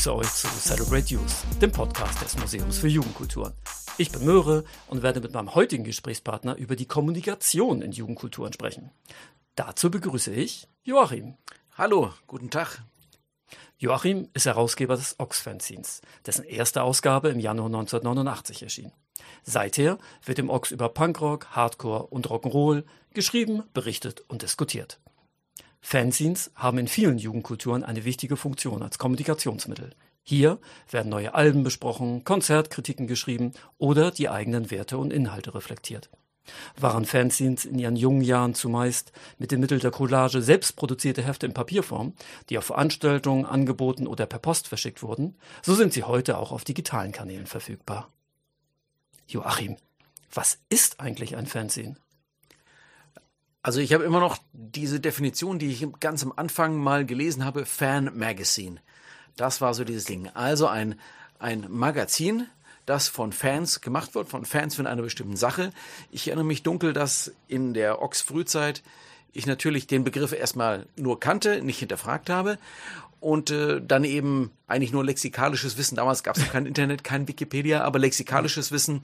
Ich begrüße euch zu Celebrate Youth, dem Podcast des Museums für Jugendkulturen. Ich bin Möhre und werde mit meinem heutigen Gesprächspartner über die Kommunikation in Jugendkulturen sprechen. Dazu begrüße ich Joachim. Hallo, guten Tag. Joachim ist Herausgeber des Ox-Fanzines, dessen erste Ausgabe im Januar 1989 erschien. Seither wird im Ox über Punkrock, Hardcore und Rock'n'Roll geschrieben, berichtet und diskutiert. Fanzines haben in vielen Jugendkulturen eine wichtige Funktion als Kommunikationsmittel. Hier werden neue Alben besprochen, Konzertkritiken geschrieben oder die eigenen Werte und Inhalte reflektiert. Waren Fanzines in ihren jungen Jahren zumeist mit dem Mittel der Collage selbst produzierte Hefte in Papierform, die auf Veranstaltungen angeboten oder per Post verschickt wurden, so sind sie heute auch auf digitalen Kanälen verfügbar. Joachim, was ist eigentlich ein Fanzine? Also ich habe immer noch diese Definition, die ich ganz am Anfang mal gelesen habe, Fan Magazine. Das war so dieses Ding. Also ein, ein Magazin, das von Fans gemacht wird, von Fans von einer bestimmten Sache. Ich erinnere mich dunkel, dass in der Ox-Frühzeit ich natürlich den Begriff erstmal nur kannte, nicht hinterfragt habe und äh, dann eben eigentlich nur lexikalisches Wissen. Damals gab es kein Internet, kein Wikipedia, aber lexikalisches Wissen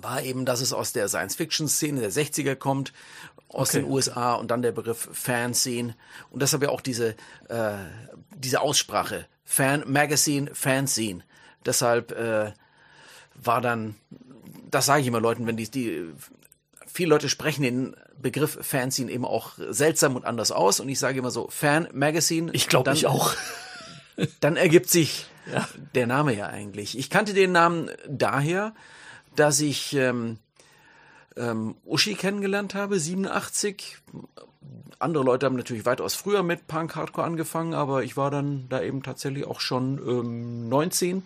war eben, dass es aus der Science-Fiction-Szene der 60er kommt, aus okay. den USA und dann der Begriff Fanzine und deshalb ja auch diese, äh, diese Aussprache Fan Magazine, Fanzine. Deshalb äh, war dann, das sage ich immer Leuten, wenn die, die viele Leute sprechen den Begriff Fanzine eben auch seltsam und anders aus und ich sage immer so Fan Magazine. Ich glaube ich auch. dann ergibt sich ja. der Name ja eigentlich. Ich kannte den Namen daher, dass ich ähm, ähm, Uschi kennengelernt habe, 87. Andere Leute haben natürlich weitaus früher mit Punk Hardcore angefangen, aber ich war dann da eben tatsächlich auch schon ähm, 19.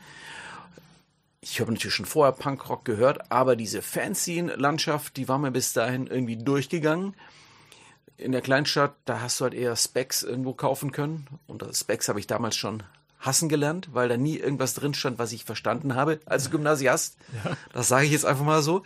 Ich habe natürlich schon vorher Punkrock gehört, aber diese Fanzine-Landschaft, die war mir bis dahin irgendwie durchgegangen. In der Kleinstadt, da hast du halt eher Specs irgendwo kaufen können. Und Specs habe ich damals schon hassen gelernt, weil da nie irgendwas drin stand, was ich verstanden habe als Gymnasiast. Ja. Das sage ich jetzt einfach mal so.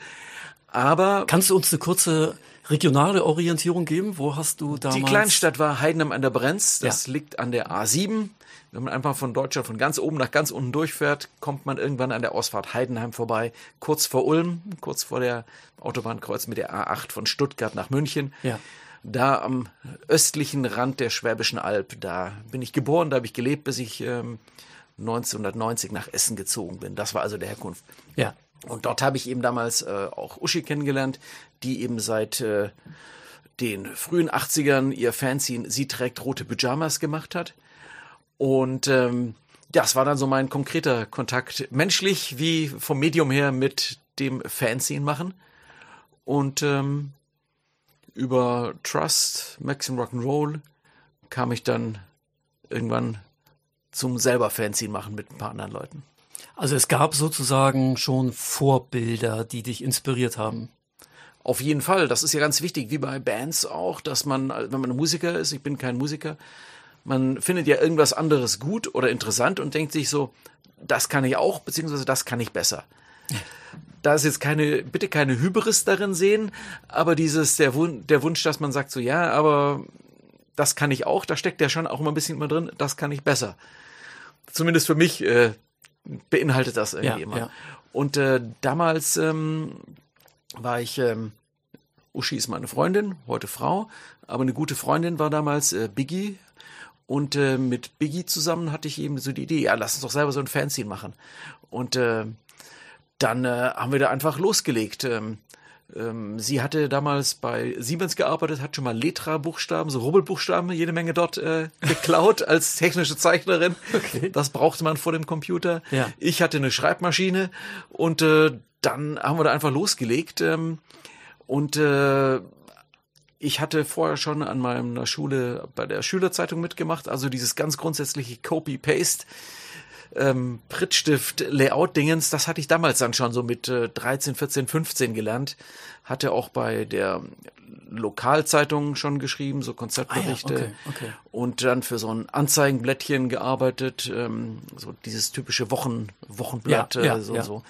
Aber kannst du uns eine kurze regionale Orientierung geben? Wo hast du damals? Die Kleinstadt war Heidenheim an der Brenz. Das ja. liegt an der A7. Wenn man einfach von Deutschland von ganz oben nach ganz unten durchfährt, kommt man irgendwann an der Ausfahrt Heidenheim vorbei, kurz vor Ulm, kurz vor der Autobahnkreuz mit der A8 von Stuttgart nach München. Ja. Da am östlichen Rand der Schwäbischen Alb, da bin ich geboren, da habe ich gelebt, bis ich ähm, 1990 nach Essen gezogen bin. Das war also der Herkunft. Ja. Und dort habe ich eben damals äh, auch Uschi kennengelernt, die eben seit äh, den frühen 80ern ihr Fanzine Sie trägt rote Pyjamas gemacht hat. Und ähm, das war dann so mein konkreter Kontakt, menschlich wie vom Medium her mit dem Fanzine machen. Und ähm, über Trust, Maxim Rock'n'Roll kam ich dann irgendwann zum selber Fanzine machen mit ein paar anderen Leuten. Also es gab sozusagen schon Vorbilder, die dich inspiriert haben. Auf jeden Fall, das ist ja ganz wichtig, wie bei Bands auch, dass man, wenn man ein Musiker ist, ich bin kein Musiker, man findet ja irgendwas anderes gut oder interessant und denkt sich so, das kann ich auch, beziehungsweise das kann ich besser. Da ist jetzt keine, bitte keine Hybris darin sehen, aber dieses, der, Wun der Wunsch, dass man sagt so, ja, aber das kann ich auch, da steckt ja schon auch immer ein bisschen immer drin, das kann ich besser. Zumindest für mich äh, beinhaltet das irgendwie ja, immer. Ja. Und äh, damals ähm, war ich, ähm, Uschi ist meine Freundin, heute Frau, aber eine gute Freundin war damals äh, Biggie. Und äh, mit Biggie zusammen hatte ich eben so die Idee, ja, lass uns doch selber so ein Fanzine machen. Und äh, dann äh, haben wir da einfach losgelegt. Ähm, sie hatte damals bei Siemens gearbeitet, hat schon mal Letra-Buchstaben, so Rubbelbuchstaben, jede Menge dort äh, geklaut als technische Zeichnerin. Okay. Das brauchte man vor dem Computer. Ja. Ich hatte eine Schreibmaschine und äh, dann haben wir da einfach losgelegt. Ähm, und äh, ich hatte vorher schon an meiner Schule bei der Schülerzeitung mitgemacht, also dieses ganz grundsätzliche Copy-Paste ähm, Prittstift-Layout-Dingens, das hatte ich damals dann schon so mit äh, 13, 14, 15 gelernt. Hatte auch bei der Lokalzeitung schon geschrieben, so Konzeptberichte. Ah ja, okay, okay. Und dann für so ein Anzeigenblättchen gearbeitet, ähm, so dieses typische Wochen, Wochenblatt, ja, ja, äh, so, ja. so.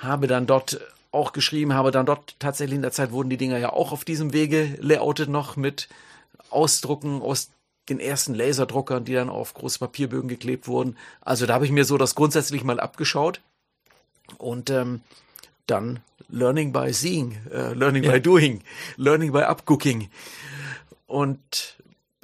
Habe dann dort auch geschrieben, habe dann dort tatsächlich in der Zeit wurden die Dinger ja auch auf diesem Wege layoutet noch mit Ausdrucken aus den ersten Laserdruckern, die dann auf große Papierbögen geklebt wurden. Also da habe ich mir so das grundsätzlich mal abgeschaut. Und ähm, dann Learning by Seeing, äh, Learning ja. by Doing, Learning by Upcooking. Und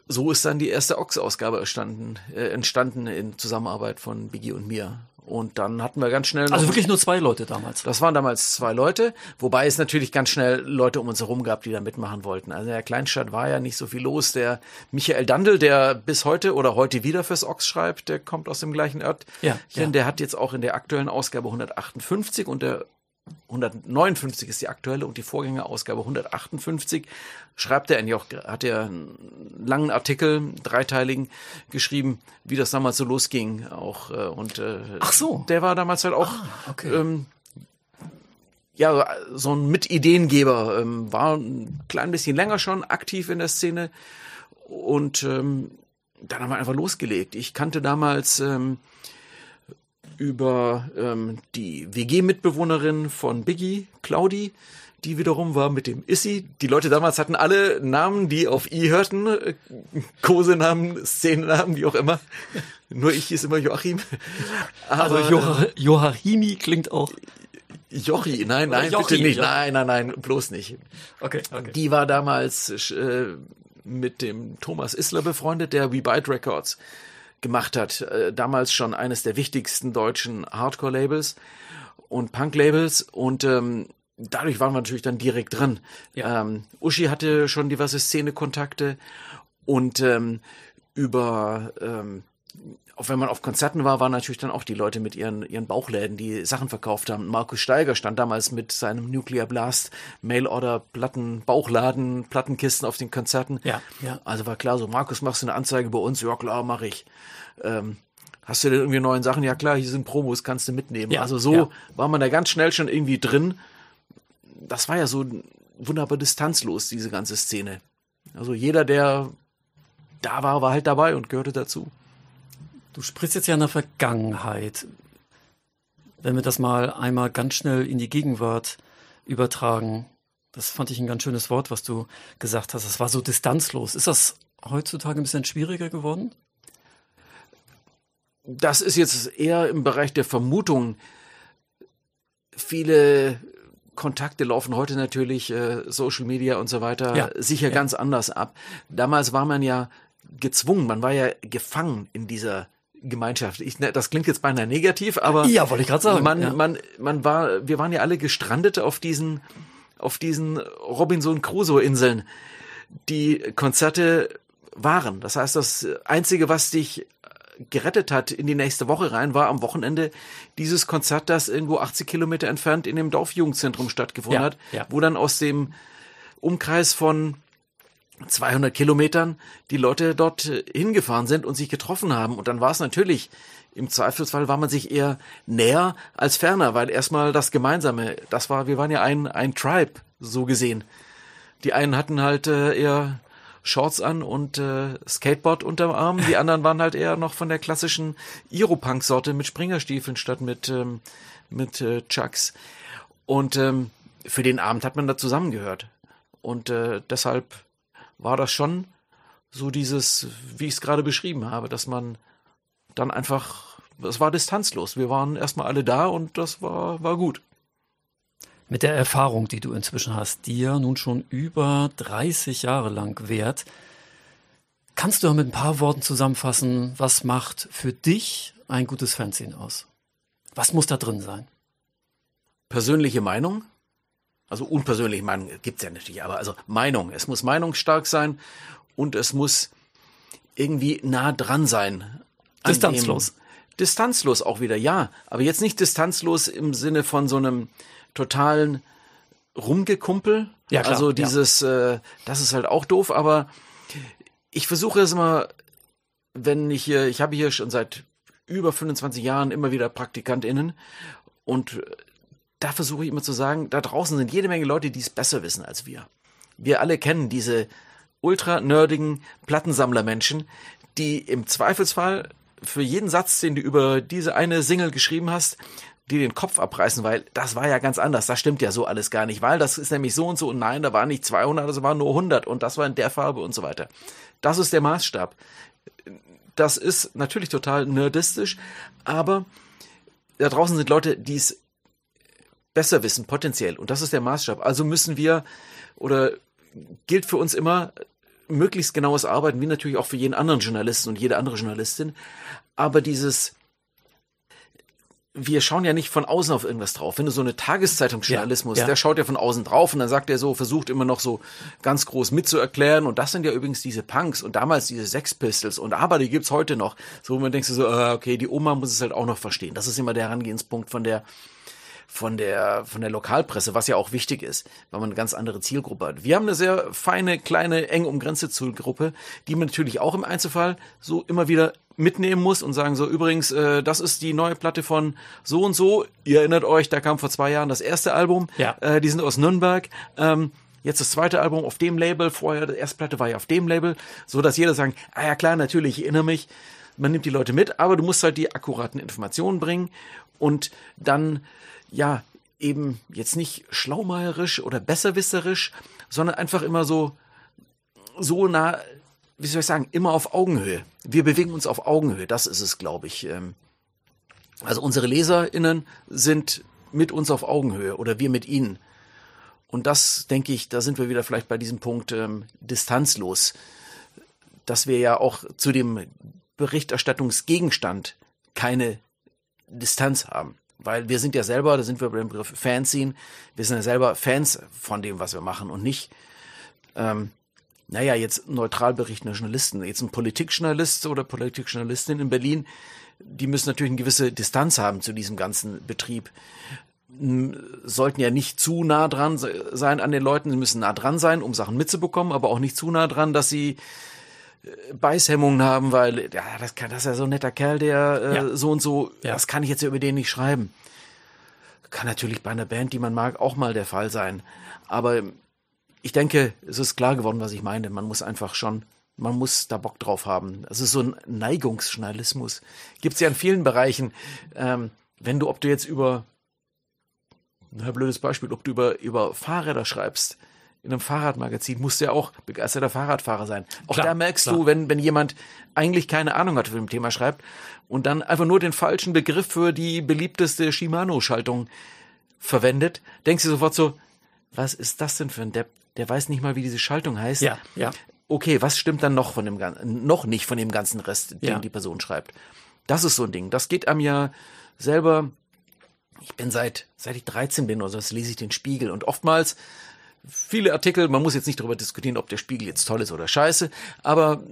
so ist dann die erste Ox-Ausgabe entstanden, äh, entstanden in Zusammenarbeit von Biggie und mir. Und dann hatten wir ganz schnell. Also wirklich nur zwei Leute damals. Das waren damals zwei Leute, wobei es natürlich ganz schnell Leute um uns herum gab, die da mitmachen wollten. Also in der Kleinstadt war ja nicht so viel los. Der Michael Dandel, der bis heute oder heute wieder fürs Ox schreibt, der kommt aus dem gleichen Ort. Ja, ja. Der hat jetzt auch in der aktuellen Ausgabe 158 und der 159 ist die aktuelle und die Vorgängerausgabe 158 schreibt er eigentlich auch, hat er einen langen Artikel, dreiteiligen, geschrieben, wie das damals so losging auch äh, und äh, Ach so. der war damals halt auch ah, okay. ähm, ja so ein Mitideengeber, ähm, war ein klein bisschen länger schon aktiv in der Szene und ähm, dann haben wir einfach losgelegt. Ich kannte damals ähm, über ähm, die WG-Mitbewohnerin von Biggie, Claudi, die wiederum war mit dem Issy. Die Leute damals hatten alle Namen, die auf I hörten, äh, Kosenamen, Szenennamen, wie auch immer. Nur ich hieß immer Joachim. Aber, also jo Joachimi klingt auch. Jochi, nein, nein, Jochi, bitte nicht. Ja. Nein, nein, nein, bloß nicht. Okay, okay. Die war damals äh, mit dem Thomas Isler befreundet, der We Bite Records gemacht hat. Äh, damals schon eines der wichtigsten deutschen Hardcore-Labels und Punk-Labels und ähm, dadurch waren wir natürlich dann direkt drin. Ja. Ähm, Uschi hatte schon diverse Szene-Kontakte und ähm, über ähm, auch wenn man auf Konzerten war, waren natürlich dann auch die Leute mit ihren, ihren Bauchläden, die Sachen verkauft haben. Markus Steiger stand damals mit seinem Nuclear Blast Mail-Order Platten, Bauchladen, Plattenkisten auf den Konzerten. Ja, ja. Also war klar so, Markus, machst du eine Anzeige bei uns? Ja, klar, mache ich. Ähm, hast du denn irgendwie neuen Sachen? Ja, klar, hier sind Promos, kannst du mitnehmen. Ja, also so ja. war man da ganz schnell schon irgendwie drin. Das war ja so wunderbar distanzlos, diese ganze Szene. Also jeder, der da war, war halt dabei und gehörte dazu. Du sprichst jetzt ja in der Vergangenheit. Wenn wir das mal einmal ganz schnell in die Gegenwart übertragen, das fand ich ein ganz schönes Wort, was du gesagt hast. Das war so distanzlos. Ist das heutzutage ein bisschen schwieriger geworden? Das ist jetzt eher im Bereich der Vermutung. Viele Kontakte laufen heute natürlich, äh, Social Media und so weiter, ja. sicher ja. ganz anders ab. Damals war man ja gezwungen, man war ja gefangen in dieser Gemeinschaft. Ich, das klingt jetzt beinahe negativ, aber ja, wollte ich gerade sagen. Man, ja. man, man war, wir waren ja alle gestrandet auf diesen, auf diesen Robinson Crusoe Inseln, die Konzerte waren. Das heißt, das einzige, was dich gerettet hat in die nächste Woche rein, war am Wochenende dieses Konzert, das irgendwo 80 Kilometer entfernt in dem Dorfjugendzentrum stattgefunden ja, hat, ja. wo dann aus dem Umkreis von 200 Kilometern die Leute dort äh, hingefahren sind und sich getroffen haben. Und dann war es natürlich, im Zweifelsfall war man sich eher näher als ferner, weil erstmal das Gemeinsame, das war, wir waren ja ein, ein Tribe, so gesehen. Die einen hatten halt äh, eher Shorts an und äh, Skateboard unterm Arm, die anderen waren halt eher noch von der klassischen Iropunk-Sorte mit Springerstiefeln statt mit, ähm, mit äh, Chucks. Und ähm, für den Abend hat man da zusammengehört. Und äh, deshalb war das schon so dieses, wie ich es gerade beschrieben habe, dass man dann einfach, es war distanzlos. Wir waren erstmal alle da und das war, war gut. Mit der Erfahrung, die du inzwischen hast, die ja nun schon über 30 Jahre lang währt, kannst du mit ein paar Worten zusammenfassen, was macht für dich ein gutes Fernsehen aus? Was muss da drin sein? Persönliche Meinung, also unpersönliche Meinung gibt's ja natürlich, aber also Meinung. Es muss meinungsstark sein und es muss irgendwie nah dran sein. Distanzlos. Distanzlos auch wieder, ja. Aber jetzt nicht distanzlos im Sinne von so einem totalen Rumgekumpel. Ja, klar, also dieses, ja. äh, das ist halt auch doof, aber ich versuche es immer, wenn ich hier, ich habe hier schon seit über 25 Jahren immer wieder PraktikantInnen und da versuche ich immer zu sagen, da draußen sind jede Menge Leute, die es besser wissen als wir. Wir alle kennen diese ultra nerdigen Plattensammlermenschen, die im Zweifelsfall für jeden Satz, den du über diese eine Single geschrieben hast, dir den Kopf abreißen, weil das war ja ganz anders. Das stimmt ja so alles gar nicht, weil das ist nämlich so und so und nein, da waren nicht 200, das waren nur 100 und das war in der Farbe und so weiter. Das ist der Maßstab. Das ist natürlich total nerdistisch, aber da draußen sind Leute, die es besser wissen, potenziell. Und das ist der Maßstab. Also müssen wir oder gilt für uns immer möglichst genaues Arbeiten, wie natürlich auch für jeden anderen Journalisten und jede andere Journalistin. Aber dieses wir schauen ja nicht von außen auf irgendwas drauf. Wenn du so eine Tageszeitungsjournalismus, ja, ja. der schaut ja von außen drauf und dann sagt er so, versucht immer noch so ganz groß mitzuerklären. Und das sind ja übrigens diese Punks und damals diese Sex Pistols und aber die gibt's heute noch. So, man denkst du so, äh, okay, die Oma muss es halt auch noch verstehen. Das ist immer der Herangehenspunkt von der von der, von der Lokalpresse, was ja auch wichtig ist, weil man eine ganz andere Zielgruppe hat. Wir haben eine sehr feine, kleine, eng umgrenzte Zielgruppe, die man natürlich auch im Einzelfall so immer wieder mitnehmen muss und sagen so, übrigens, äh, das ist die neue Platte von so und so. Ihr erinnert euch, da kam vor zwei Jahren das erste Album. Ja. Äh, die sind aus Nürnberg. Ähm, jetzt das zweite Album auf dem Label, vorher die erste Platte war ja auf dem Label, so dass jeder sagen, ah ja klar, natürlich, ich erinnere mich. Man nimmt die Leute mit, aber du musst halt die akkuraten Informationen bringen und dann ja, eben jetzt nicht schlaumeierisch oder besserwisserisch, sondern einfach immer so, so nah, wie soll ich sagen, immer auf Augenhöhe. Wir bewegen uns auf Augenhöhe, das ist es, glaube ich. Ähm. Also unsere LeserInnen sind mit uns auf Augenhöhe oder wir mit ihnen. Und das, denke ich, da sind wir wieder vielleicht bei diesem Punkt ähm, distanzlos, dass wir ja auch zu dem Berichterstattungsgegenstand keine Distanz haben. Weil wir sind ja selber, da sind wir beim Begriff Fanzine, wir sind ja selber Fans von dem, was wir machen und nicht, ähm, naja, jetzt neutral berichtende Journalisten. Jetzt ein Politikjournalist oder Politikjournalistin in Berlin, die müssen natürlich eine gewisse Distanz haben zu diesem ganzen Betrieb. Sollten ja nicht zu nah dran sein an den Leuten, sie müssen nah dran sein, um Sachen mitzubekommen, aber auch nicht zu nah dran, dass sie Beißhemmungen haben, weil ja, das, kann, das ist ja so ein netter Kerl, der äh, ja. so und so, ja. das kann ich jetzt ja über den nicht schreiben. Kann natürlich bei einer Band, die man mag, auch mal der Fall sein. Aber ich denke, es ist klar geworden, was ich meine. Man muss einfach schon, man muss da Bock drauf haben. Es ist so ein Neigungsjournalismus. Gibt es ja in vielen Bereichen. Ähm, wenn du, ob du jetzt über, ein blödes Beispiel, ob du über, über Fahrräder schreibst, in einem Fahrradmagazin musst du ja auch begeisterter Fahrradfahrer sein. Auch klar, da merkst klar. du, wenn, wenn jemand eigentlich keine Ahnung hat von dem Thema schreibt und dann einfach nur den falschen Begriff für die beliebteste Shimano-Schaltung verwendet, denkst du sofort so, was ist das denn für ein Depp? Der weiß nicht mal, wie diese Schaltung heißt. Ja, ja. Okay, was stimmt dann noch von dem ganzen, noch nicht von dem ganzen Rest, den ja. die Person schreibt? Das ist so ein Ding. Das geht einem ja selber. Ich bin seit, seit ich 13 bin oder so, das lese ich den Spiegel und oftmals viele Artikel, man muss jetzt nicht darüber diskutieren, ob der Spiegel jetzt toll ist oder scheiße, aber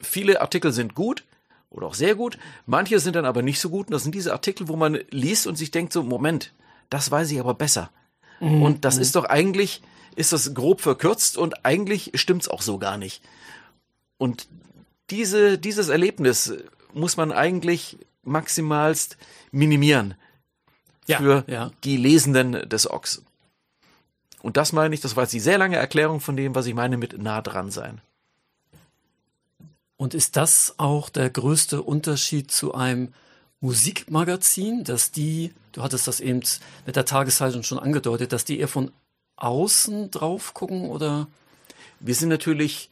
viele Artikel sind gut oder auch sehr gut. Manche sind dann aber nicht so gut. Und das sind diese Artikel, wo man liest und sich denkt so, Moment, das weiß ich aber besser. Mhm. Und das ist doch eigentlich, ist das grob verkürzt und eigentlich stimmt's auch so gar nicht. Und diese, dieses Erlebnis muss man eigentlich maximalst minimieren ja, für ja. die Lesenden des Ochs. Und das meine ich, das war jetzt die sehr lange Erklärung von dem, was ich meine mit nah dran sein. Und ist das auch der größte Unterschied zu einem Musikmagazin, dass die, du hattest das eben mit der Tageszeitung schon angedeutet, dass die eher von außen drauf gucken oder? Wir sind natürlich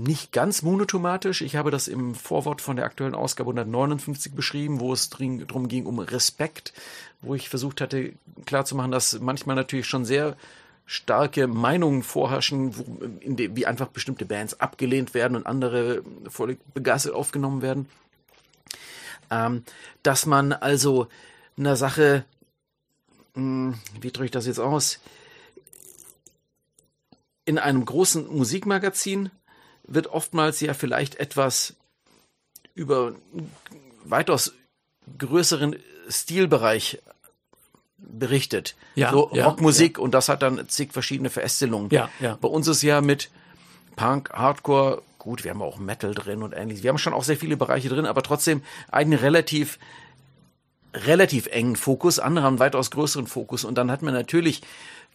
nicht ganz monotomatisch. Ich habe das im Vorwort von der aktuellen Ausgabe 159 beschrieben, wo es darum ging um Respekt, wo ich versucht hatte klarzumachen, dass manchmal natürlich schon sehr starke Meinungen vorherrschen, wo, dem, wie einfach bestimmte Bands abgelehnt werden und andere völlig begeistert aufgenommen werden. Ähm, dass man also einer Sache, mh, hm, wie drücke ich das jetzt aus, in einem großen Musikmagazin wird oftmals ja vielleicht etwas über weitaus größeren Stilbereich berichtet. Ja, so ja, Rockmusik ja. und das hat dann zig verschiedene Verästelungen. Ja, ja. Bei uns ist ja mit Punk, Hardcore, gut, wir haben auch Metal drin und ähnliches. Wir haben schon auch sehr viele Bereiche drin, aber trotzdem einen relativ relativ engen Fokus, andere haben weitaus größeren Fokus und dann hat man natürlich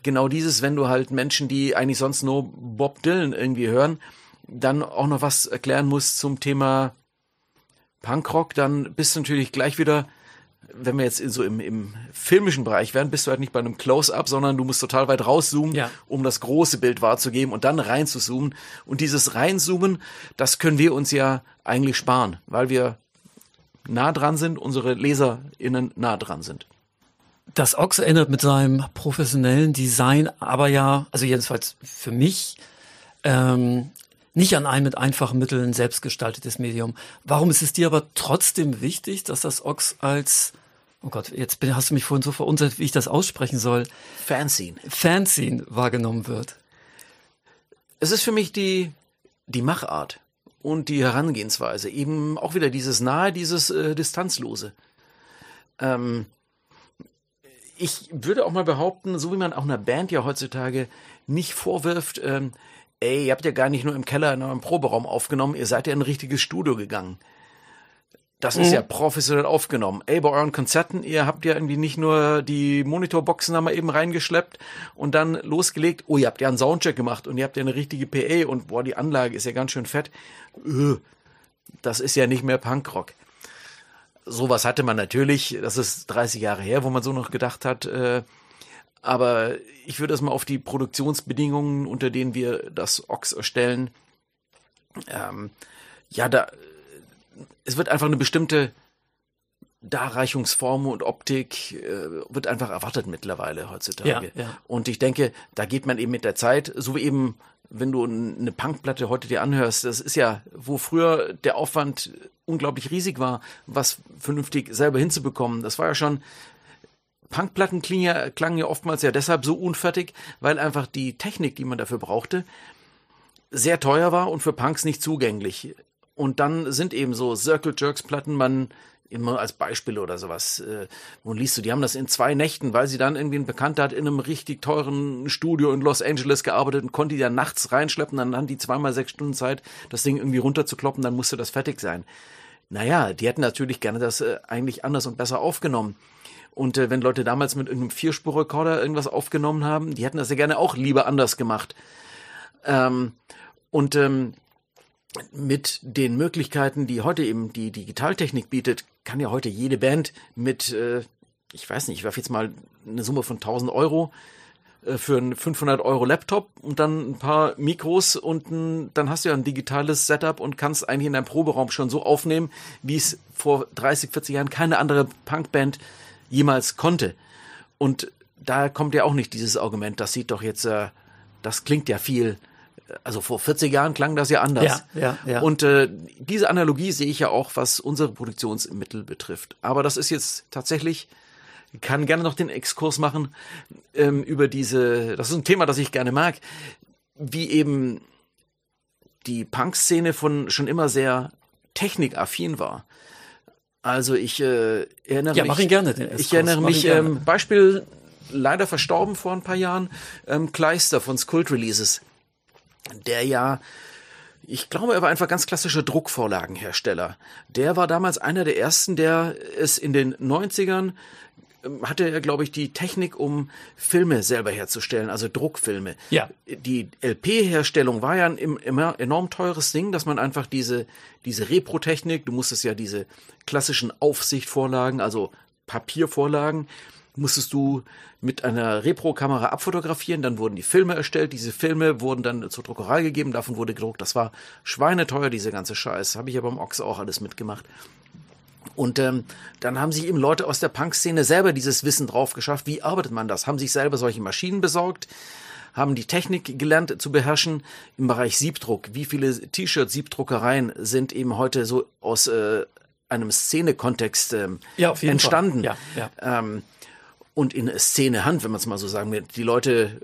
genau dieses, wenn du halt Menschen, die eigentlich sonst nur Bob Dylan irgendwie hören, dann auch noch was erklären muss zum Thema Punkrock, dann bist du natürlich gleich wieder wenn wir jetzt so im, im filmischen Bereich wären, bist du halt nicht bei einem Close-up, sondern du musst total weit rauszoomen, Ja. um das große Bild wahrzugeben und dann reinzuzoomen. Und dieses Reinzoomen, das können wir uns ja eigentlich sparen, weil wir nah dran sind, unsere LeserInnen nah dran sind. Das Ox erinnert mit seinem professionellen Design aber ja, also jedenfalls für mich, ähm, nicht an ein mit einfachen Mitteln selbstgestaltetes Medium. Warum ist es dir aber trotzdem wichtig, dass das Ox als, oh Gott, jetzt bin, hast du mich vorhin so verunsichert, wie ich das aussprechen soll, Fanzine. Fanzine wahrgenommen wird? Es ist für mich die, die Machart und die Herangehensweise. Eben auch wieder dieses Nahe, dieses äh, Distanzlose. Ähm, ich würde auch mal behaupten, so wie man auch einer Band ja heutzutage nicht vorwirft, ähm, ey, ihr habt ja gar nicht nur im Keller in eurem Proberaum aufgenommen, ihr seid ja in ein richtiges Studio gegangen. Das ist ja professionell aufgenommen. Ey, bei euren Konzerten, ihr habt ja irgendwie nicht nur die Monitorboxen da mal eben reingeschleppt und dann losgelegt. Oh, ihr habt ja einen Soundcheck gemacht und ihr habt ja eine richtige PA und boah, die Anlage ist ja ganz schön fett. Öh, Das ist ja nicht mehr Punkrock. Sowas hatte man natürlich, das ist 30 Jahre her, wo man so noch gedacht hat, äh, aber ich würde das mal auf die Produktionsbedingungen, unter denen wir das Ox erstellen, ähm, ja, da, es wird einfach eine bestimmte Darreichungsform und Optik äh, wird einfach erwartet mittlerweile heutzutage. Ja, ja. Und ich denke, da geht man eben mit der Zeit, so wie eben, wenn du eine Punkplatte heute dir anhörst, das ist ja, wo früher der Aufwand unglaublich riesig war, was vernünftig selber hinzubekommen. Das war ja schon, Punkplatten klingen ja, klangen ja oftmals ja deshalb so unfertig, weil einfach die Technik, die man dafür brauchte, sehr teuer war und für Punks nicht zugänglich. Und dann sind eben so Circle Jerks Platten, man immer als Beispiel oder sowas, äh, wo liest du, die haben das in zwei Nächten, weil sie dann irgendwie ein Bekannter hat in einem richtig teuren Studio in Los Angeles gearbeitet und konnte die dann nachts reinschleppen, dann haben die zweimal sechs Stunden Zeit, das Ding irgendwie runterzukloppen, dann musste das fertig sein. Naja, die hätten natürlich gerne das äh, eigentlich anders und besser aufgenommen. Und äh, wenn Leute damals mit irgendeinem Vierspurrekorder irgendwas aufgenommen haben, die hätten das ja gerne auch lieber anders gemacht. Ähm, und ähm, mit den Möglichkeiten, die heute eben die Digitaltechnik bietet, kann ja heute jede Band mit, äh, ich weiß nicht, ich werfe jetzt mal eine Summe von 1000 Euro äh, für einen 500 Euro Laptop und dann ein paar Mikros und ein, dann hast du ja ein digitales Setup und kannst eigentlich in deinem Proberaum schon so aufnehmen, wie es vor 30, 40 Jahren keine andere Punkband jemals konnte. Und da kommt ja auch nicht dieses Argument, das sieht doch jetzt, äh, das klingt ja viel, also vor 40 Jahren klang das ja anders. Ja, ja, ja. Und äh, diese Analogie sehe ich ja auch, was unsere Produktionsmittel betrifft. Aber das ist jetzt tatsächlich, ich kann gerne noch den Exkurs machen ähm, über diese, das ist ein Thema, das ich gerne mag, wie eben die Punk-Szene von schon immer sehr technikaffin war. Also ich äh, erinnere Ja, mich, mach ihn gerne, den ich Exkurs, erinnere mach mich, ähm, Beispiel leider verstorben vor ein paar Jahren, ähm, Kleister von Skult Releases, der ja ich glaube, er war einfach ganz klassischer Druckvorlagenhersteller. Der war damals einer der ersten, der es in den 90ern ähm, hatte er, glaube ich, die Technik, um Filme selber herzustellen, also Druckfilme. Ja. Die LP-Herstellung war ja ein im- immer enorm teures Ding, dass man einfach diese, diese Repro-Technik, du musstest ja diese klassischen Aufsichtvorlagen, also Papiervorlagen, musstest du mit einer Repro-Kamera abfotografieren, dann wurden die Filme erstellt, diese Filme wurden dann zur Druckerei gegeben, davon wurde gedruckt. Das war schweineteuer, diese ganze Scheiß. Habe ich ja beim Ochs auch alles mitgemacht. Und ähm, dann haben sich eben Leute aus der Punk-Szene selber dieses Wissen drauf geschafft. Wie arbeitet man das? Haben sich selber solche Maschinen besorgt, haben die Technik gelernt zu beherrschen im Bereich Siebdruck. Wie viele T-Shirt-Siebdruckereien sind eben heute so aus äh, einem Szene-Kontext ähm, Ja, entstanden? Ja, ja. Ähm, und in Szene Hand, wenn man es mal so sagen will. Die Leute,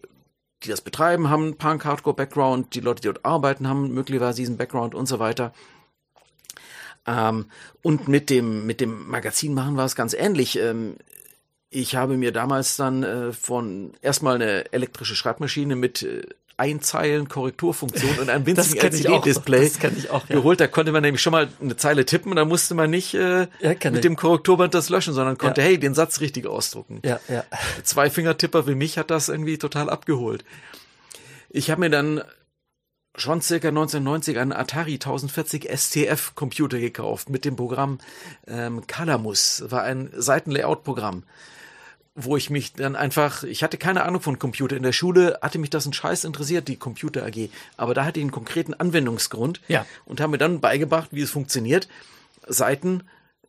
die das betreiben, haben Punk, Hardcore Background, die Leute, die dort arbeiten, haben möglicherweise diesen Background und so weiter. Ähm, und mit dem, mit dem Magazin machen war es ganz ähnlich. Ähm, ich habe mir damals dann äh, von erstmal eine elektrische Schreibmaschine mit äh, Einzeilen Korrekturfunktion und einem winzigen. LCD-Display ja. geholt. Da konnte man nämlich schon mal eine Zeile tippen und dann musste man nicht äh, Ja, mit ich. dem Korrekturband das löschen, sondern konnte, Ja. hey, den Satz richtig ausdrucken. Ja, ja. Zwei Fingertipper wie mich hat das irgendwie total abgeholt. Ich habe mir dann schon circa 1990 einen Atari 1040 STF Computer gekauft mit dem Programm ähm, Calamus. War ein Seitenlayout-Programm, wo ich mich dann einfach, ich hatte keine Ahnung von Computer. In der Schule hatte mich das ein Scheiß interessiert, die Computer AG. Aber da hatte ich einen konkreten Anwendungsgrund Ja. und haben mir dann beigebracht, wie es funktioniert. Seiten,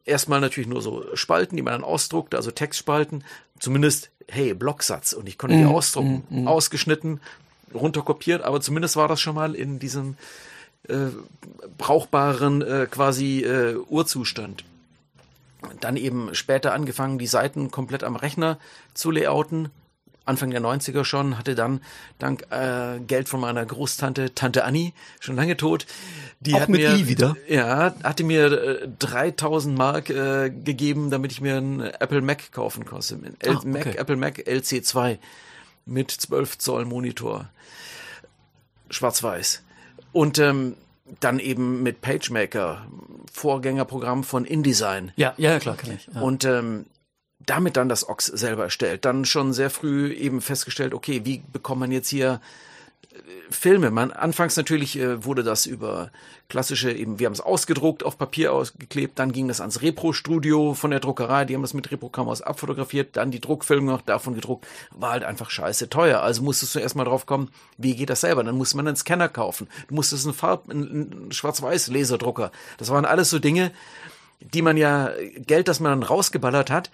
erstmal natürlich nur so Spalten, die man dann ausdruckt, also Textspalten. Zumindest, hey, Blocksatz. Und ich konnte die ausdrucken, ausgeschnitten, runterkopiert, aber zumindest war das schon mal in diesem äh, brauchbaren äh, quasi äh, Urzustand. Dann eben später angefangen, die Seiten komplett am Rechner zu layouten. Anfang der 90er schon, hatte dann dank äh, Geld von meiner Großtante, Tante Annie, schon lange tot, die Auch hat mit mir, I wieder? Ja, hatte mir äh, 3000 Mark äh, gegeben, damit ich mir einen Apple Mac kaufen konnte. Ah, okay. Mac, Apple Mac LC2 mit 12 Zoll Monitor. Schwarz-Weiß. Und ähm, dann eben mit PageMaker, Vorgängerprogramm von InDesign. Ja, ja, klar, kann ich. Ja. Und ähm, damit dann das Ox selber erstellt. Dann schon sehr früh eben festgestellt, okay, wie bekommt man jetzt hier Filme? Man, anfangs natürlich äh, wurde das über klassische, eben, wir haben es ausgedruckt, auf Papier ausgeklebt, dann ging das ans Repro-Studio von der Druckerei, die haben das mit Reprokameras abfotografiert, dann die Druckfilme noch davon gedruckt, war halt einfach scheiße teuer. Also musstest du erstmal drauf kommen, wie geht das selber? Dann musste man einen Scanner kaufen, du musstest einen Farb, einen, einen Schwarz-Weiß-Laserdrucker. Das waren alles so Dinge, die man ja, Geld, das man dann rausgeballert hat,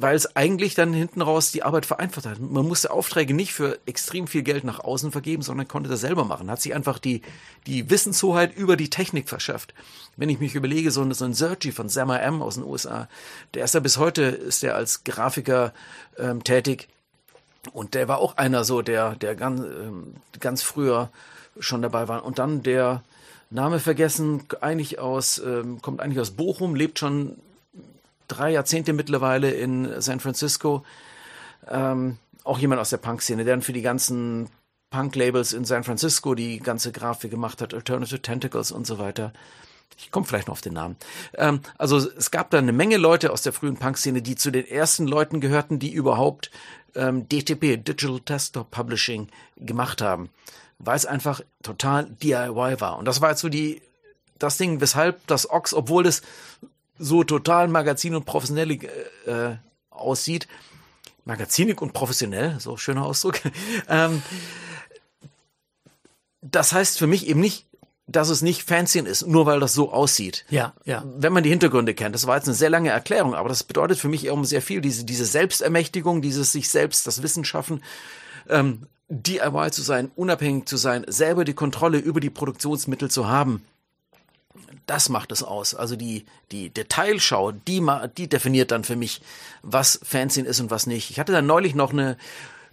weil es eigentlich dann hinten raus die Arbeit vereinfacht hat. Man musste Aufträge nicht für extrem viel Geld nach außen vergeben, sondern konnte das selber machen. Hat sich einfach die, die Wissenshoheit über die Technik verschafft. Wenn ich mich überlege, so ein, so ein Sergi von Sam M aus den USA, der ist ja bis heute, ist der als Grafiker ähm, tätig. Und der war auch einer so, der, der ganz, ähm, ganz früher schon dabei war. Und dann der Name vergessen, eigentlich aus, ähm, kommt eigentlich aus Bochum, lebt schon drei Jahrzehnte mittlerweile in San Francisco. Ähm, auch jemand aus der Punk-Szene, der dann für die ganzen Punk-Labels in San Francisco die ganze Grafik gemacht hat, Alternative Tentacles und so weiter. Ich komme vielleicht noch auf den Namen. Ähm, also es gab da eine Menge Leute aus der frühen Punk-Szene, die zu den ersten Leuten gehörten, die überhaupt ähm, DTP, Digital Desktop Publishing, gemacht haben. Weil es einfach total DIY war. Und das war jetzt so die, das Ding, weshalb das Ox, obwohl es so total magazin und professionell äh, aussieht, magazinig und professionell, so schöner Ausdruck, ähm, das heißt für mich eben nicht, dass es nicht Fanzine ist, nur weil das so aussieht. ja, ja. Wenn man die Hintergründe kennt, das war jetzt eine sehr lange Erklärung, aber das bedeutet für mich auch sehr viel, diese, diese Selbstermächtigung, dieses sich selbst das Wissen schaffen, ähm, DIY zu sein, unabhängig zu sein, selber die Kontrolle über die Produktionsmittel zu haben. Das macht es aus. Also die, die Detailschau, die, die definiert dann für mich, was Fanzine ist und was nicht. Ich hatte dann neulich noch eine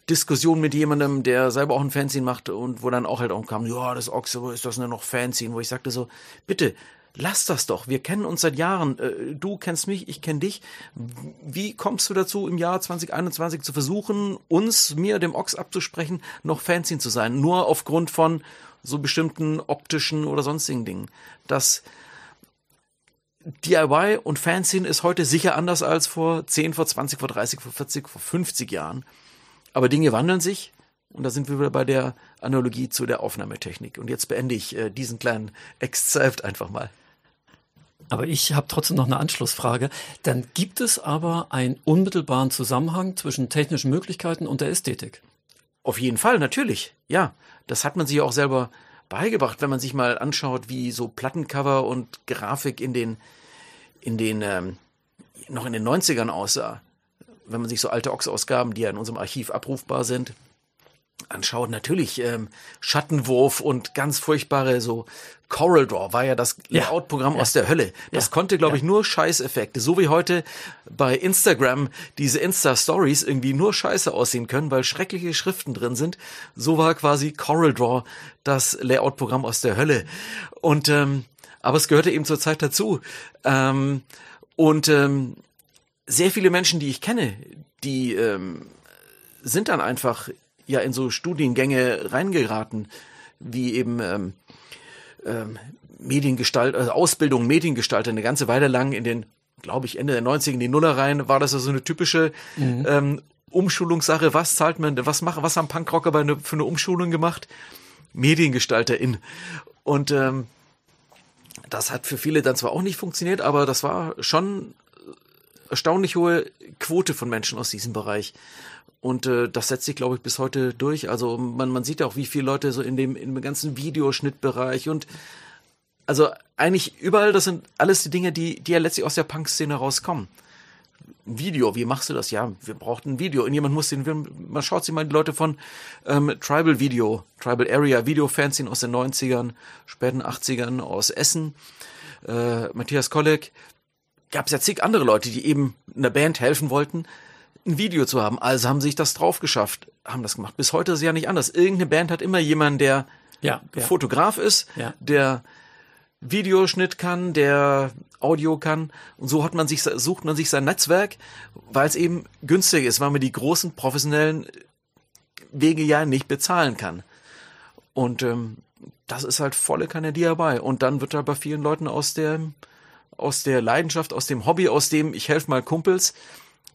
Diskussion mit jemandem, der selber auch ein Fanzine macht und wo dann auch halt auch kam, ja, das Ochse, ist das denn noch Fanzine? Wo ich sagte so, bitte, lass das doch. Wir kennen uns seit Jahren. Äh, Du kennst mich, ich kenne dich. Wie kommst du dazu, im Jahr 2021 zu versuchen, uns, mir, dem Ochs abzusprechen, noch Fanzine zu sein? Nur aufgrund von so bestimmten optischen oder sonstigen Dingen. Das DIY und Fanzine ist heute sicher anders als vor 10, vor 20, vor 30, vor 40, vor 50 Jahren. Aber Dinge wandeln sich. Und da sind wir wieder bei der Analogie zu der Aufnahmetechnik. Und jetzt beende ich äh, diesen kleinen Exzerpt einfach mal. Aber ich habe trotzdem noch eine Anschlussfrage. Dann gibt es aber einen unmittelbaren Zusammenhang zwischen technischen Möglichkeiten und der Ästhetik. Auf jeden Fall, natürlich. Ja, das hat man sich auch selber beigebracht, wenn man sich mal anschaut, wie so Plattencover und Grafik in den, in den, ähm, noch in den 90ern aussah. Wenn man sich so alte Ox-Ausgaben, die ja in unserem Archiv abrufbar sind, anschaut, natürlich ähm, Schattenwurf und ganz furchtbare so Coral Draw war ja das Ja. Layout-Programm Ja. aus der Hölle. Das Ja. konnte, glaube ich, nur Scheißeffekte. So wie heute bei Instagram diese Insta-Stories irgendwie nur Scheiße aussehen können, weil schreckliche Schriften drin sind. So war quasi Coral Draw das Layout-Programm aus der Hölle. Und ähm, aber es gehörte eben zur Zeit dazu. Ähm, und ähm, sehr viele Menschen, die ich kenne, die ähm, sind dann einfach ja in so Studiengänge reingeraten, wie eben ähm, ähm, Mediengestalt, also Ausbildung Mediengestalter eine ganze Weile lang in den, glaube ich, Ende der 90er in die Nullerreihen war das ja so eine typische ähm, Umschulungssache. Was zahlt man, was machen, was haben Punkrocker bei ne, für eine Umschulung gemacht? Mediengestalterin. Und ähm, das hat für viele dann zwar auch nicht funktioniert, aber das war schon erstaunlich hohe Quote von Menschen aus diesem Bereich. Und äh, das setzt sich, glaube ich, bis heute durch. Also man, man sieht auch, wie viele Leute so in dem, in dem ganzen Videoschnittbereich und also eigentlich überall, das sind alles die Dinge, die, die ja letztlich aus der Punk-Szene rauskommen. Video, wie machst du das? Ja, wir brauchten ein Video. Und jemand muss den, man schaut sich mal die Leute von ähm, Tribal Video, Tribal Area Video Fanzine aus den 90ern, späten 80ern aus Essen, äh, Matthias Kolleg. Gab es ja zig andere Leute, die eben einer Band helfen wollten, ein Video zu haben. Also haben sich das drauf geschafft, haben das gemacht. Bis heute ist es ja nicht anders. Irgendeine Band hat immer jemanden, der Ja, ja. Fotograf ist, Ja. der Videoschnitt kann, der Audio kann. Und so hat man sich, sucht man sich sein Netzwerk, weil es eben günstig ist, weil man die großen professionellen Wege ja nicht bezahlen kann. Und ähm, das ist halt volle Kanne dabei. Und dann wird da bei vielen Leuten aus der, aus der Leidenschaft, aus dem Hobby, aus dem ich helfe mal Kumpels.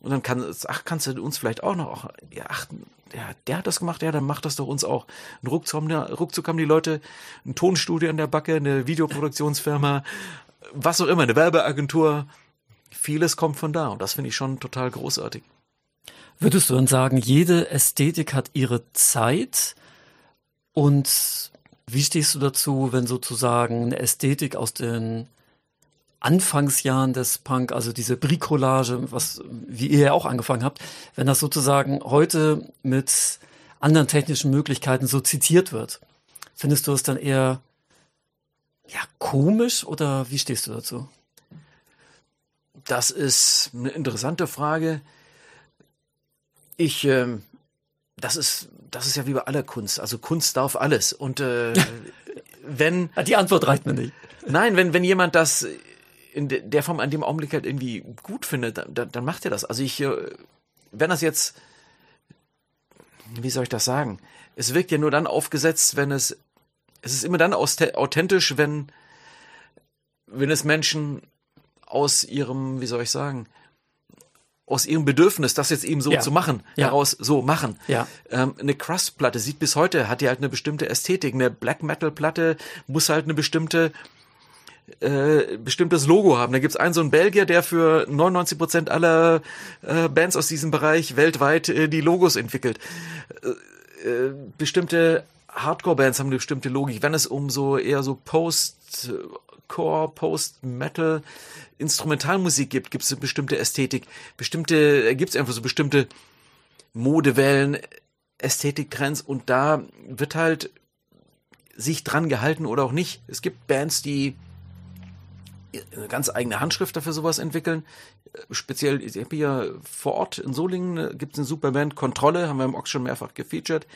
Und dann kann, ach, kannst du uns vielleicht auch noch, ach, ja, der hat das gemacht, ja, dann macht das doch uns auch. Und ruckzuck, haben ruckzuck haben die Leute ein Tonstudio an der Backe, eine Videoproduktionsfirma, was auch immer, eine Werbeagentur. Vieles kommt von da und das finde ich schon total großartig. Würdest du dann sagen, jede Ästhetik hat ihre Zeit? Und wie stehst du dazu, wenn sozusagen eine Ästhetik aus den Anfangsjahren des Punk, also diese Bricolage, was, wie ihr ja auch angefangen habt, wenn das sozusagen heute mit anderen technischen Möglichkeiten so zitiert wird? Findest du es dann eher, ja, komisch oder wie stehst du dazu? Das ist eine interessante Frage. Ich, ähm, das ist, das ist ja wie bei aller Kunst. Also Kunst darf alles. Und äh, wenn, Die Antwort reicht mir nicht. nein, wenn, wenn jemand das in de- der Form an dem Augenblick halt irgendwie gut findet, dann, dann, macht er das. Also ich, äh, wenn das jetzt, wie soll ich das sagen? Es wirkt ja nur dann aufgesetzt, wenn es, es ist immer dann authentisch, wenn, wenn es Menschen aus ihrem, wie soll ich sagen, aus ihrem Bedürfnis, das jetzt eben so Ja. zu machen, Ja. heraus so machen. Ja. Ähm, eine Crust-Platte sieht bis heute, hat die halt eine bestimmte Ästhetik. Eine Black Metal-Platte muss halt eine bestimmte äh, bestimmtes Logo haben. Da gibt's einen so einen Belgier, der für 99 Prozent aller äh, Bands aus diesem Bereich weltweit äh, die Logos entwickelt. Äh, äh, bestimmte Hardcore-Bands haben eine bestimmte Logik. Wenn es um so eher so Post-Core, Post-Metal Instrumentalmusik gibt, gibt's eine bestimmte Ästhetik. Bestimmte, äh, gibt's einfach so bestimmte Modewellen, Ästhetiktrends und da wird halt sich dran gehalten oder auch nicht. Es gibt Bands, die eine ganz eigene Handschrift dafür sowas entwickeln. Äh, Speziell, ich habe hier vor Ort in Solingen gibt es eine super Band, Kontrolle, haben wir im Ox schon mehrfach gefeatured.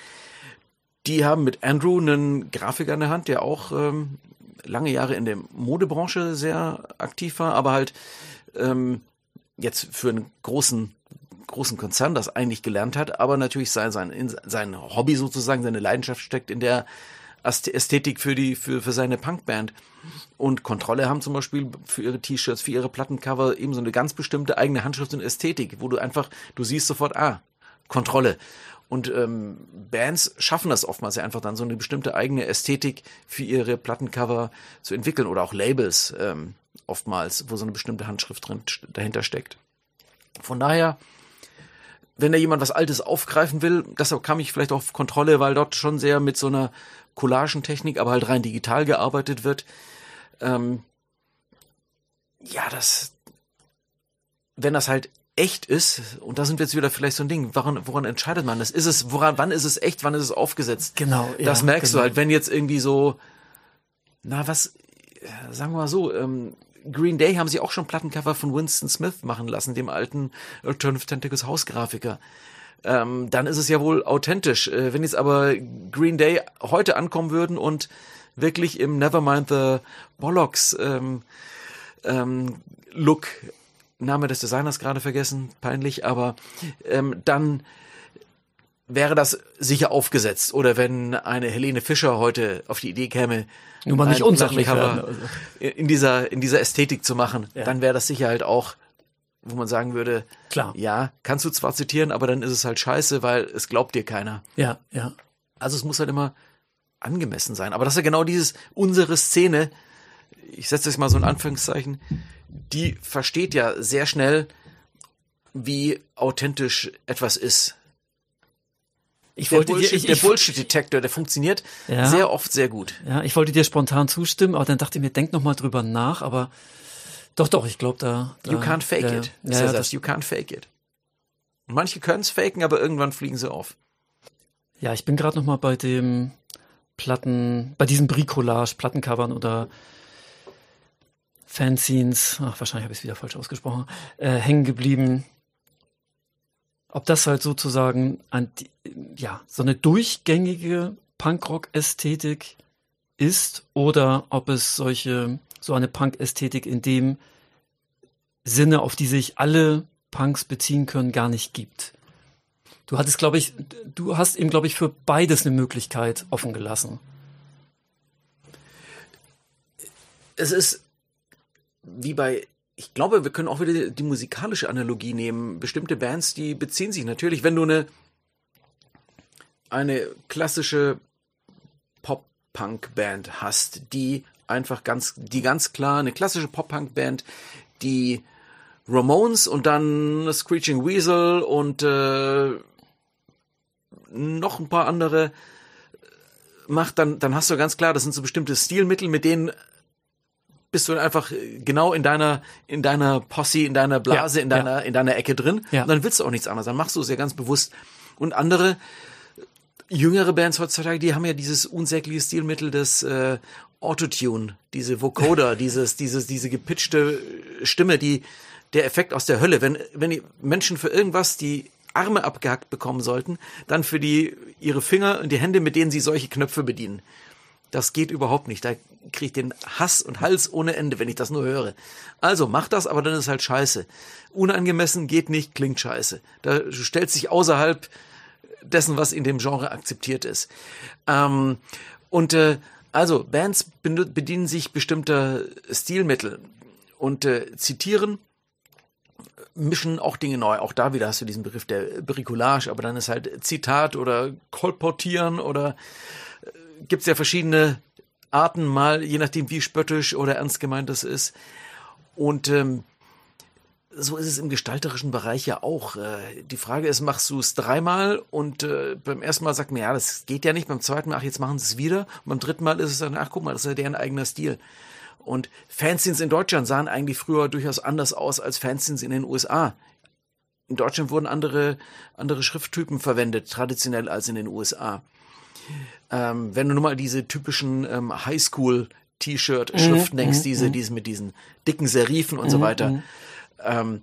Die haben mit Andrew einen Grafiker in der Hand, der auch ähm, lange Jahre in der Modebranche sehr aktiv war, aber halt ähm, jetzt für einen großen großen Konzern das eigentlich gelernt hat, aber natürlich sein, sein, in sein Hobby sozusagen, seine Leidenschaft steckt in der Ästhetik für die, für, für seine Punkband. Und Kontrolle haben zum Beispiel für ihre T-Shirts, für ihre Plattencover eben so eine ganz bestimmte eigene Handschrift und Ästhetik, wo du einfach, du siehst sofort, ah, Kontrolle. Und ähm, Bands schaffen das oftmals ja einfach dann so eine bestimmte eigene Ästhetik für ihre Plattencover zu entwickeln oder auch Labels ähm, oftmals, wo so eine bestimmte Handschrift drin, dahinter steckt. Von daher, wenn da jemand was Altes aufgreifen will, deshalb kam ich vielleicht auf Kontrolle, weil dort schon sehr mit so einer Collagentechnik, aber halt rein digital gearbeitet wird. Ähm, ja, das, wenn das halt echt ist, und da sind wir jetzt wieder vielleicht so ein Ding, woran, woran entscheidet man das? Ist es, woran, wann ist es echt, wann ist es aufgesetzt? Genau. das ja, merkst genau. du halt, wenn jetzt irgendwie so, na was, äh, sagen wir mal so, ähm, Green Day haben sie auch schon Plattencover von Winston Smith machen lassen, dem alten Alternative Tentacles Hausgrafiker. Ähm, dann ist es ja wohl authentisch. Äh, wenn jetzt aber Green Day heute ankommen würden und wirklich im Nevermind the Bollocks ähm, ähm, Look, Name des Designers gerade vergessen, peinlich, aber ähm, dann wäre das sicher aufgesetzt. Oder wenn eine Helene Fischer heute auf die Idee käme, Nur mal nicht unsachlich. Also. in dieser, in dieser Ästhetik zu machen, Ja. dann wäre das sicher halt auch, wo man sagen würde, Klar. ja, kannst du zwar zitieren, aber dann ist es halt scheiße, weil es glaubt dir keiner. Ja, ja. Also es muss halt immer angemessen sein. Aber das ist ja genau dieses, unsere Szene, ich setze jetzt mal so ein Anführungszeichen, die versteht ja sehr schnell, wie authentisch etwas ist. Ich Der wollte dir, Bullshit- ich, der Bullshit-Detektor, der funktioniert Ja. sehr oft sehr gut. ja, ich wollte dir spontan zustimmen, aber dann dachte ich mir, denk noch mal drüber nach, aber doch, doch, ich glaube da, da. You can't fake ja, it. Ist ja, das. You can't fake it. Und manche können es faken, aber irgendwann fliegen sie auf. ja, ich bin gerade noch mal bei dem Platten, bei diesem Bricolage, Plattencovern oder Fanzines, ach, wahrscheinlich habe ich es wieder falsch ausgesprochen, äh, hängen geblieben. Ob das halt sozusagen an die, ja, so eine durchgängige Punkrock-Ästhetik ist oder ob es solche, so eine Punk-Ästhetik in dem Sinne, auf die sich alle Punks beziehen können, gar nicht gibt. Du hattest, glaube ich, du hast ihm, glaube ich, für beides eine Möglichkeit offen gelassen. Es ist wie bei, ich glaube, wir können auch wieder die musikalische Analogie nehmen. Bestimmte Bands, die beziehen sich natürlich, wenn du eine, eine klassische Pop-Punk-Band hast, die einfach ganz, die ganz klar, eine klassische Pop-Punk-Band, die Ramones und dann Screeching Weasel und äh, noch ein paar andere macht, dann, dann hast du ganz klar, das sind so bestimmte Stilmittel, mit denen bist du einfach genau in deiner, in deiner Posse, in deiner Blase, Ja, in deiner, in deiner Ecke drin. Ja. Und dann willst du auch nichts anderes. Dann machst du es ja ganz bewusst. Und andere, jüngere Bands heutzutage, die haben ja dieses unsägliche Stilmittel des äh, Autotune, diese Vocoder, dieses, dieses, diese gepitchte Stimme, die, der Effekt aus der Hölle. Wenn, wenn die Menschen für irgendwas die Arme abgehackt bekommen sollten, dann für die, ihre Finger und die Hände, mit denen sie solche Knöpfe bedienen. Das geht überhaupt nicht. Da kriege ich den Hass und Hals ohne Ende, wenn ich das nur höre. Also mach das, aber dann ist halt scheiße. Unangemessen geht nicht, klingt scheiße. Da du stellst dich außerhalb dessen, was in dem Genre akzeptiert ist. Ähm, und äh, also Bands bedienen sich bestimmter Stilmittel und äh, zitieren, mischen auch Dinge neu. Auch da wieder hast du diesen Begriff der Bricolage, aber dann ist halt Zitat oder Kolportieren oder gibt es ja verschiedene Arten mal, je nachdem wie spöttisch oder ernst gemeint das ist. Und ähm, so ist es im gestalterischen Bereich ja auch. Äh, die Frage ist, machst du es dreimal und äh, beim ersten Mal sagt man, ja, das geht ja nicht, beim zweiten Mal, ach, jetzt machen sie es wieder. Und beim dritten Mal ist es dann, ach, guck mal, das ist ja deren eigener Stil. Und Fanzines in Deutschland sahen eigentlich früher durchaus anders aus als Fanzines in den USA. In Deutschland wurden andere, andere Schrifttypen verwendet, traditionell als in den USA. Ähm, wenn du nur mal diese typischen ähm, Highschool-T-Shirt-Schriften denkst, diese, diese mit diesen dicken Serifen und so weiter. Ähm,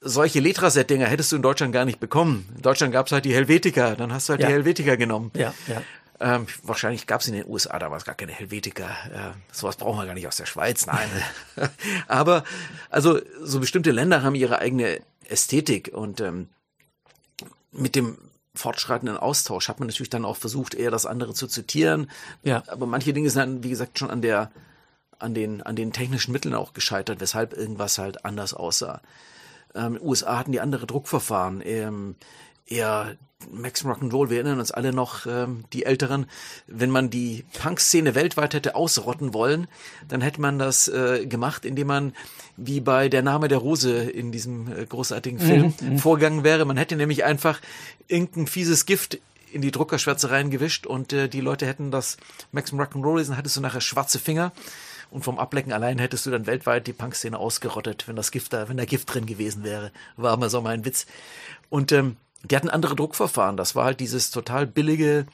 solche Letraset-Dinger hättest du in Deutschland gar nicht bekommen. In Deutschland gab es halt die Helvetica, dann hast du halt Ja. die Helvetica genommen. Ja, ja. Ähm, wahrscheinlich gab es in den USA damals gar keine Helvetica. Äh, sowas brauchen wir gar nicht aus der Schweiz, nein. Aber also so bestimmte Länder haben ihre eigene Ästhetik und ähm, mit dem fortschreitenden Austausch hat man natürlich dann auch versucht, eher das andere zu zitieren. Ja. Aber manche Dinge sind dann, wie gesagt, schon an der an den, an den technischen Mitteln auch gescheitert, weshalb irgendwas halt anders aussah. Ähm, USA hatten die andere Druckverfahren. Ähm, eher Max Rock'n'Roll, wir erinnern uns alle noch, ähm, die Älteren, wenn man die Punk-Szene weltweit hätte ausrotten wollen, dann hätte man das äh, gemacht, indem man wie bei Der Name der Rose in diesem äh, großartigen Film vorgegangen wäre. Man hätte nämlich einfach irgendein fieses Gift in die Druckerschwärze reingewischt und äh, die Leute hätten das Max Rock'n'Roll lesen, hattest du nachher schwarze Finger und vom Ablecken allein hättest du dann weltweit die Punkszene ausgerottet, wenn das Gift da, wenn da Gift drin gewesen wäre. War immer so mein Witz. Und ähm, die hatten andere Druckverfahren. Das war halt dieses total billige,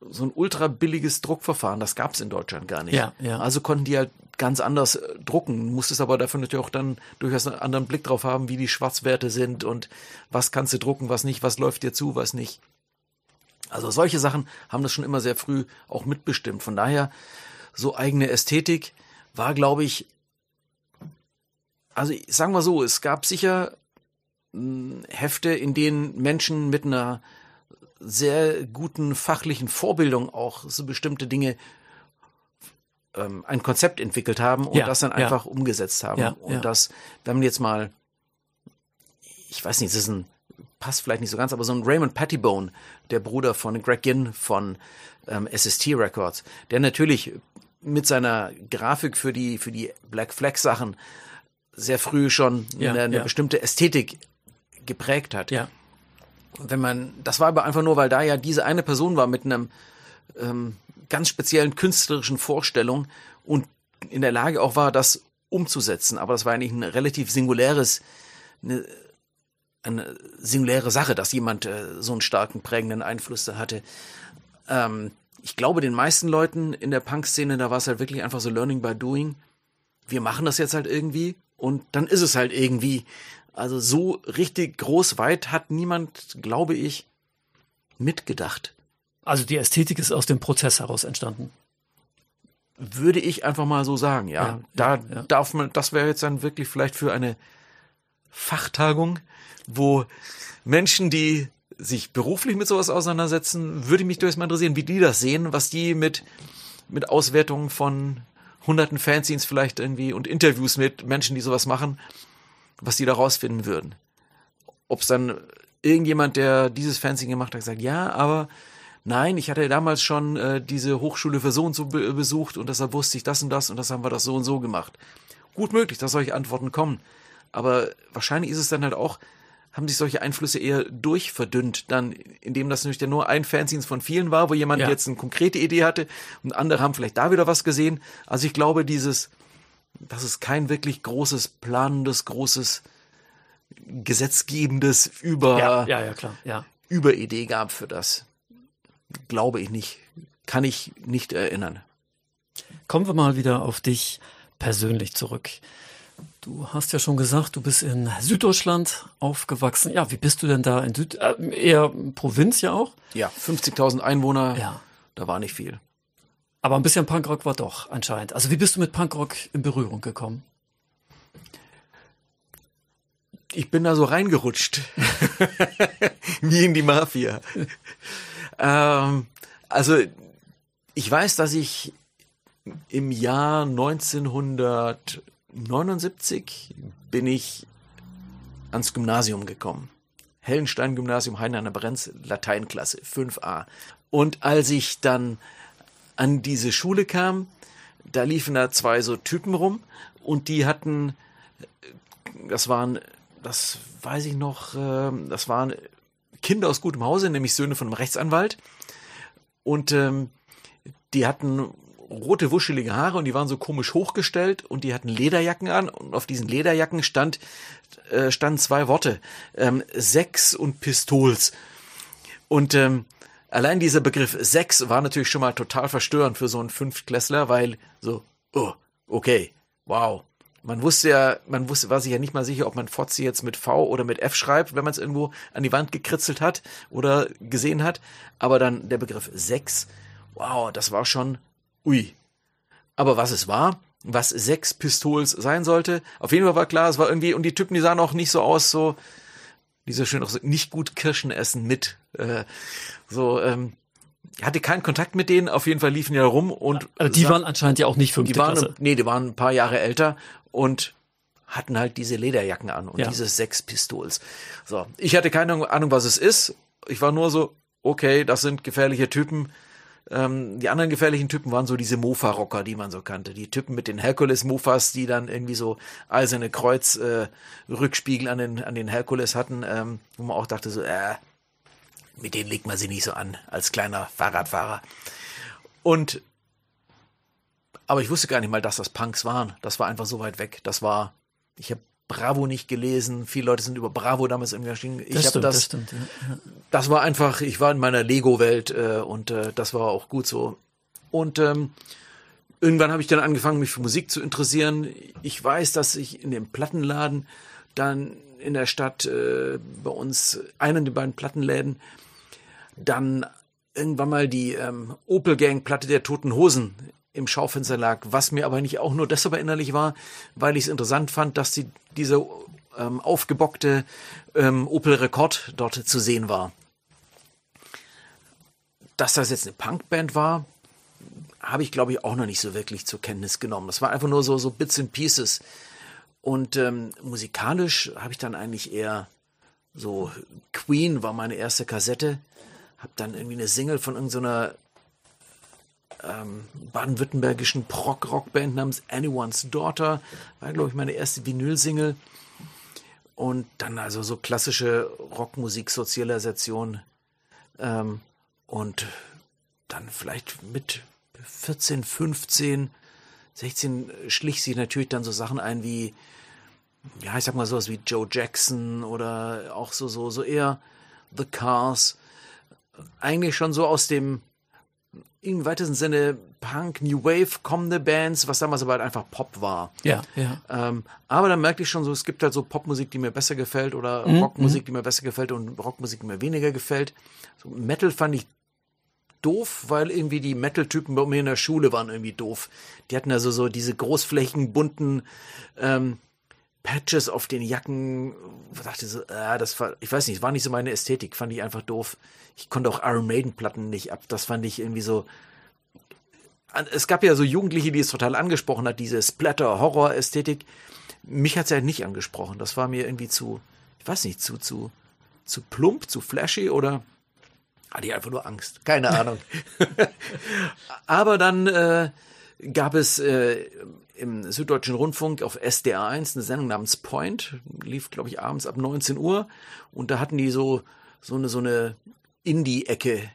so ein ultra billiges Druckverfahren. Das gab es in Deutschland gar nicht. Ja, ja. Also konnten die halt ganz anders äh, drucken. Musstest aber dafür natürlich auch dann durchaus einen anderen Blick drauf haben, wie die Schwarzwerte sind und was kannst du drucken, was nicht, was läuft dir zu, was nicht. Also solche Sachen haben das schon immer sehr früh auch mitbestimmt. Von daher, so eigene Ästhetik war, glaube ich, also sagen wir so, es gab sicher mh, Hefte, in denen Menschen mit einer sehr guten fachlichen Vorbildung auch so bestimmte Dinge ähm, ein Konzept entwickelt haben und Ja, das dann ja. einfach umgesetzt haben. Ja, und ja. das, wenn man jetzt mal, ich weiß nicht, das ist ein passt vielleicht nicht so ganz, aber so ein Raymond Pettibone, der Bruder von Greg Ginn von ähm, SST Records, der natürlich mit seiner Grafik für die, für die Black Flag Sachen sehr früh schon Ja, eine, eine ja. bestimmte Ästhetik geprägt hat. Ja. Wenn man, das war aber einfach nur, weil da ja diese eine Person war mit einem ähm, ganz speziellen künstlerischen Vorstellung und in der Lage auch war, das umzusetzen. Aber das war eigentlich ein relativ singuläres, eine, eine singuläre Sache, dass jemand äh, so einen starken prägenden Einfluss da hatte. Ähm, ich glaube, den meisten Leuten in der Punk-Szene, da war es halt wirklich einfach so Learning by Doing. Wir machen das jetzt halt irgendwie und dann ist es halt irgendwie. Also so richtig groß weit hat niemand, glaube ich, mitgedacht. Also die Ästhetik ist aus dem Prozess heraus entstanden. Würde ich einfach mal so sagen, ja. Ja, da ja, darf man, das wäre jetzt dann wirklich vielleicht für eine Fachtagung, wo Menschen, die sich beruflich mit sowas auseinandersetzen, würde mich durchaus mal interessieren, wie die das sehen, was die mit, mit Auswertungen von hunderten Fanzines vielleicht irgendwie und Interviews mit Menschen, die sowas machen, was die da rausfinden würden. Ob es dann irgendjemand, der dieses Fanzine gemacht hat, sagt, ja, aber nein, ich hatte damals schon äh, diese Hochschule für so und so be besucht und deshalb wusste ich das und das und das haben wir das so und so gemacht. Gut möglich, dass solche Antworten kommen. Aber wahrscheinlich ist es dann halt auch, haben sich solche Einflüsse eher durchverdünnt, dann, indem das natürlich nur ein Fanzines von vielen war, wo jemand Ja. jetzt eine konkrete Idee hatte und andere haben vielleicht da wieder was gesehen. Also ich glaube, dieses, dass es kein wirklich großes, planendes, großes, gesetzgebendes Über, Ja, ja, ja, klar. Ja. Überidee gab für das. Glaube ich nicht. Kann ich nicht erinnern. Kommen wir mal wieder auf dich persönlich zurück. Du hast ja schon gesagt, du bist in Süddeutschland aufgewachsen. Ja, wie bist du denn da in Süd, äh, eher Provinz ja auch? Ja, 50.000 Einwohner, Ja. da war nicht viel. Aber ein bisschen Punkrock war doch anscheinend. Also wie bist du mit Punkrock in Berührung gekommen? Ich bin da so reingerutscht. Wie in die Mafia. ähm, also, ich weiß, dass ich im Jahr 1979 bin ich ans Gymnasium gekommen. Hellenstein-Gymnasium, Heinrich Brenz, Lateinklasse, 5a. Und als ich dann an diese Schule kam, da liefen da zwei so Typen rum und die hatten das waren, das weiß ich noch, ähm, das waren Kinder aus gutem Hause, nämlich Söhne von einem Rechtsanwalt. Und ähm, die hatten rote, wuschelige Haare und die waren so komisch hochgestellt und die hatten Lederjacken an und auf diesen Lederjacken stand, äh, standen zwei Worte, ähm, Sex und Pistols. Und ähm, allein dieser Begriff Sex war natürlich schon mal total verstörend für so einen Fünftklässler, weil so, oh, okay, wow. Man wusste ja, man wusste, war sich ja nicht mal sicher, ob man Fotzi jetzt mit V oder mit F schreibt, wenn man es irgendwo an die Wand gekritzelt hat oder gesehen hat. Aber dann der Begriff Sex, wow, das war schon, ui. Aber was es war, was sechs Pistols sein sollte, auf jeden Fall war klar, es war irgendwie, und die Typen, die sahen auch nicht so aus, so, wie so schön auch so, nicht gut Kirschen essen mit, äh, so, ähm, hatte keinen Kontakt mit denen, auf jeden Fall liefen die da rum und Also die waren anscheinend ja auch nicht fünfte die waren, Klasse. nee, die waren ein paar Jahre älter und hatten halt diese Lederjacken an und Ja. diese sechs Pistols. So, ich hatte keine Ahnung, was es ist. Ich war nur so, okay, das sind gefährliche Typen. Ähm, die anderen gefährlichen Typen waren so diese Mofa-Rocker, die man so kannte. Die Typen mit den Herkules-Mofas, die dann irgendwie so eiserne Kreuz-Rückspiegel an den, an den Herkules hatten, ähm, wo man auch dachte so, äh, mit denen legt man sich nicht so an, als kleiner Fahrradfahrer. Und aber ich wusste gar nicht mal, dass das Punks waren. Das war einfach so weit weg. Das war, ich habe Bravo nicht gelesen. Viele Leute sind über Bravo damals irgendwie erschienen. Ich Das habe das, das stimmt. Ja. das war einfach, ich war in meiner Lego-Welt äh, und äh, das war auch gut so. Und ähm, irgendwann habe ich dann angefangen, mich für Musik zu interessieren. Ich weiß, dass ich in dem Plattenladen dann in der Stadt äh, bei uns, einen der beiden Plattenläden, dann irgendwann mal die ähm, Opel Gang Platte der Toten Hosen im Schaufenster lag, was mir aber nicht auch nur deshalb erinnerlich war, weil ich es interessant fand, dass die, diese ähm, aufgebockte ähm, Opel Rekord dort zu sehen war. Dass das jetzt eine Punkband war, habe ich glaube ich auch noch nicht so wirklich zur Kenntnis genommen. Das war einfach nur so, so Bits and Pieces. Und ähm, musikalisch habe ich dann eigentlich eher so Queen war meine erste Kassette. Hab dann irgendwie eine Single von irgendeiner ähm, baden-württembergischen Prog-Rockband namens Anyone's Daughter. War, glaube ich, meine erste Vinyl-Single. Und dann also so klassische Rockmusik-Sozialisation. Ähm, und dann vielleicht mit 14, 15, 16 schlich sich natürlich dann so Sachen ein wie, ja, ich sag mal sowas wie Joe Jackson oder auch so, so, so eher The Cars. Eigentlich schon so aus dem im weitesten Sinne Punk, New Wave kommende Bands, was damals aber halt einfach Pop war. Ja, ja. Ähm, aber dann merkte ich schon so, es gibt halt so Popmusik, die mir besser gefällt oder Mhm, Rockmusik, die mir besser gefällt und Rockmusik, die mir weniger gefällt. So Metal fand ich doof, weil irgendwie die Metal-Typen bei mir in der Schule waren irgendwie doof. Die hatten also so diese großflächigen, bunten ähm, Patches auf den Jacken. Dachte so, äh, das war, ich weiß nicht, war nicht so meine Ästhetik, fand ich einfach doof. Ich konnte auch Iron Maiden-Platten nicht ab. Das fand ich irgendwie so. Es gab ja so Jugendliche, die es total angesprochen hat, diese Splatter-Horror-Ästhetik. Mich hat es ja nicht angesprochen. Das war mir irgendwie zu, ich weiß nicht, zu, zu, zu plump, zu flashy oder hatte ich einfach nur Angst. Keine Ahnung. Aber dann äh, gab es äh, im Süddeutschen Rundfunk auf SDR 1 eine Sendung namens Point, lief glaube ich abends ab 19 Uhr und da hatten die so so eine so eine Indie-Ecke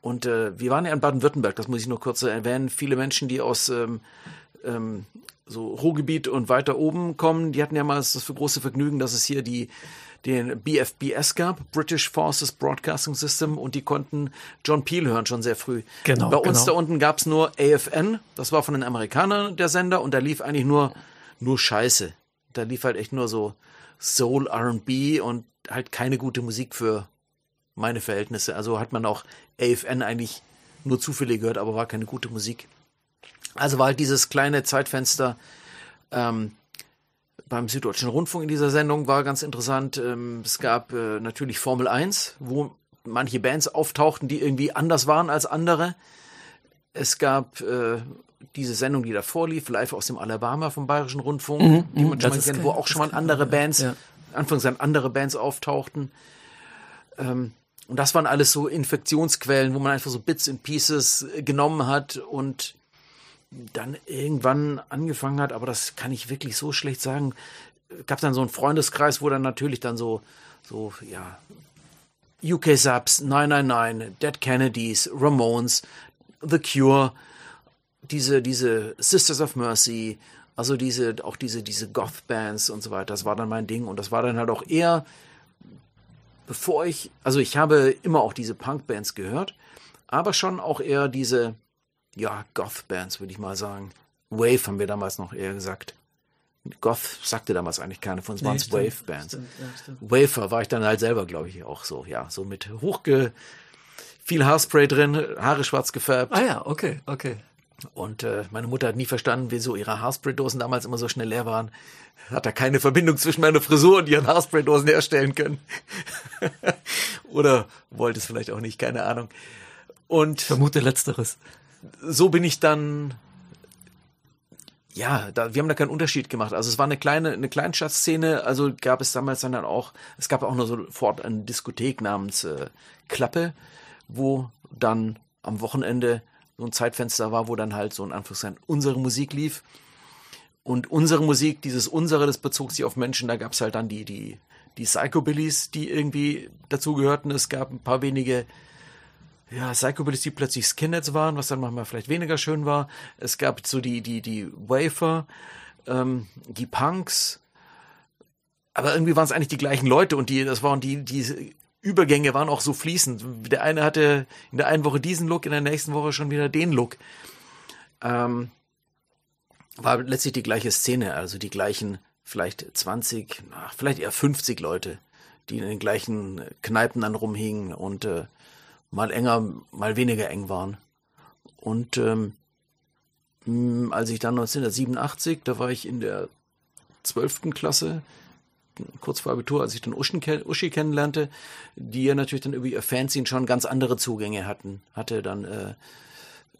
und äh, wir waren ja in Baden-Württemberg, das muss ich nur kurz erwähnen. Viele Menschen, die aus ähm, ähm, so Ruhrgebiet und weiter oben kommen, die hatten ja mal das für große Vergnügen, dass es hier die den BFBS gab, British Forces Broadcasting System, und die konnten John Peel hören schon sehr früh. Genau, Bei uns genau. da unten gab's nur AFN, das war von den Amerikanern der Sender, und da lief eigentlich nur, nur Scheiße. Da lief halt echt nur so Soul, RB und halt keine gute Musik für meine Verhältnisse. Also hat man auch AFN eigentlich nur zufällig gehört, aber war keine gute Musik. Also war halt dieses kleine Zeitfenster ähm, beim Süddeutschen Rundfunk in dieser Sendung war ganz interessant. Ähm, es gab äh, natürlich Formel 1, wo manche Bands auftauchten, die irgendwie anders waren als andere. Es gab äh, diese Sendung, die davor lief, live aus dem Alabama vom Bayerischen Rundfunk, die man mhm, schon mal kennt, wo auch schon mal andere ja. Bands, Ja. anfangs dann andere Bands auftauchten. Ähm, und das waren alles so Infektionsquellen, wo man einfach so Bits and Pieces äh, genommen hat und dann irgendwann angefangen hat, aber das kann ich wirklich so schlecht sagen. Gab dann so einen Freundeskreis, wo dann natürlich dann so, so, ja, UK Subs, 999, Dead Kennedys, Ramones, The Cure, diese, diese Sisters of Mercy, also diese, auch diese, diese Goth-Bands und so weiter, das war dann mein Ding und das war dann halt auch eher, bevor ich, also ich habe immer auch diese Punk-Bands gehört, aber schon auch eher diese, ja, Goth-Bands, würde ich mal sagen. Wave haben wir damals noch eher gesagt. Goth sagte damals eigentlich keine von uns, waren es Wave-Bands. ja. Wafer war ich dann halt selber, glaube ich, auch so, ja, so mit hochge, viel Haarspray drin, Haare schwarz gefärbt. Ah ja, okay, okay. Und äh, meine Mutter hat nie verstanden, wieso ihre Haarspray-Dosen damals immer so schnell leer waren. Hat da keine Verbindung zwischen meiner Frisur und ihren Haarspray-Dosen herstellen können. Oder wollte es vielleicht auch nicht, keine Ahnung. Und Vermute letzteres. So bin ich dann, ja, da, wir haben da keinen Unterschied gemacht. Also es war eine kleine, eine Kleinstadtszene, also gab es damals dann auch, es gab auch noch sofort eine Diskothek namens äh, Klappe, wo dann am Wochenende so ein Zeitfenster war, wo dann halt so in Anführungszeichen unsere Musik lief. Und unsere Musik, dieses unsere, das bezog sich auf Menschen, da gab es halt dann die, die, die Psychobillies, die irgendwie dazugehörten. Es gab ein paar wenige ja, Psychobillies, die plötzlich Skinheads waren, was dann manchmal vielleicht weniger schön war. Es gab so die, die, die Wafer, ähm, die Punks. Aber irgendwie waren es eigentlich die gleichen Leute und die, das waren die, diese Übergänge waren auch so fließend. Der eine hatte in der einen Woche diesen Look, in der nächsten Woche schon wieder den Look. Ähm, war letztlich die gleiche Szene, also die gleichen vielleicht 20, ach, vielleicht eher 50 Leute, die in den gleichen Kneipen dann rumhingen und äh, mal enger, mal weniger eng waren. Und ähm, mh, als ich dann 1987, da war ich in der 12. Klasse, kurz vor Abitur, als ich dann Uschi, ken- Uschi kennenlernte, die ja natürlich dann über ihr Fanzine schon ganz andere Zugänge hatten. Hatte dann äh,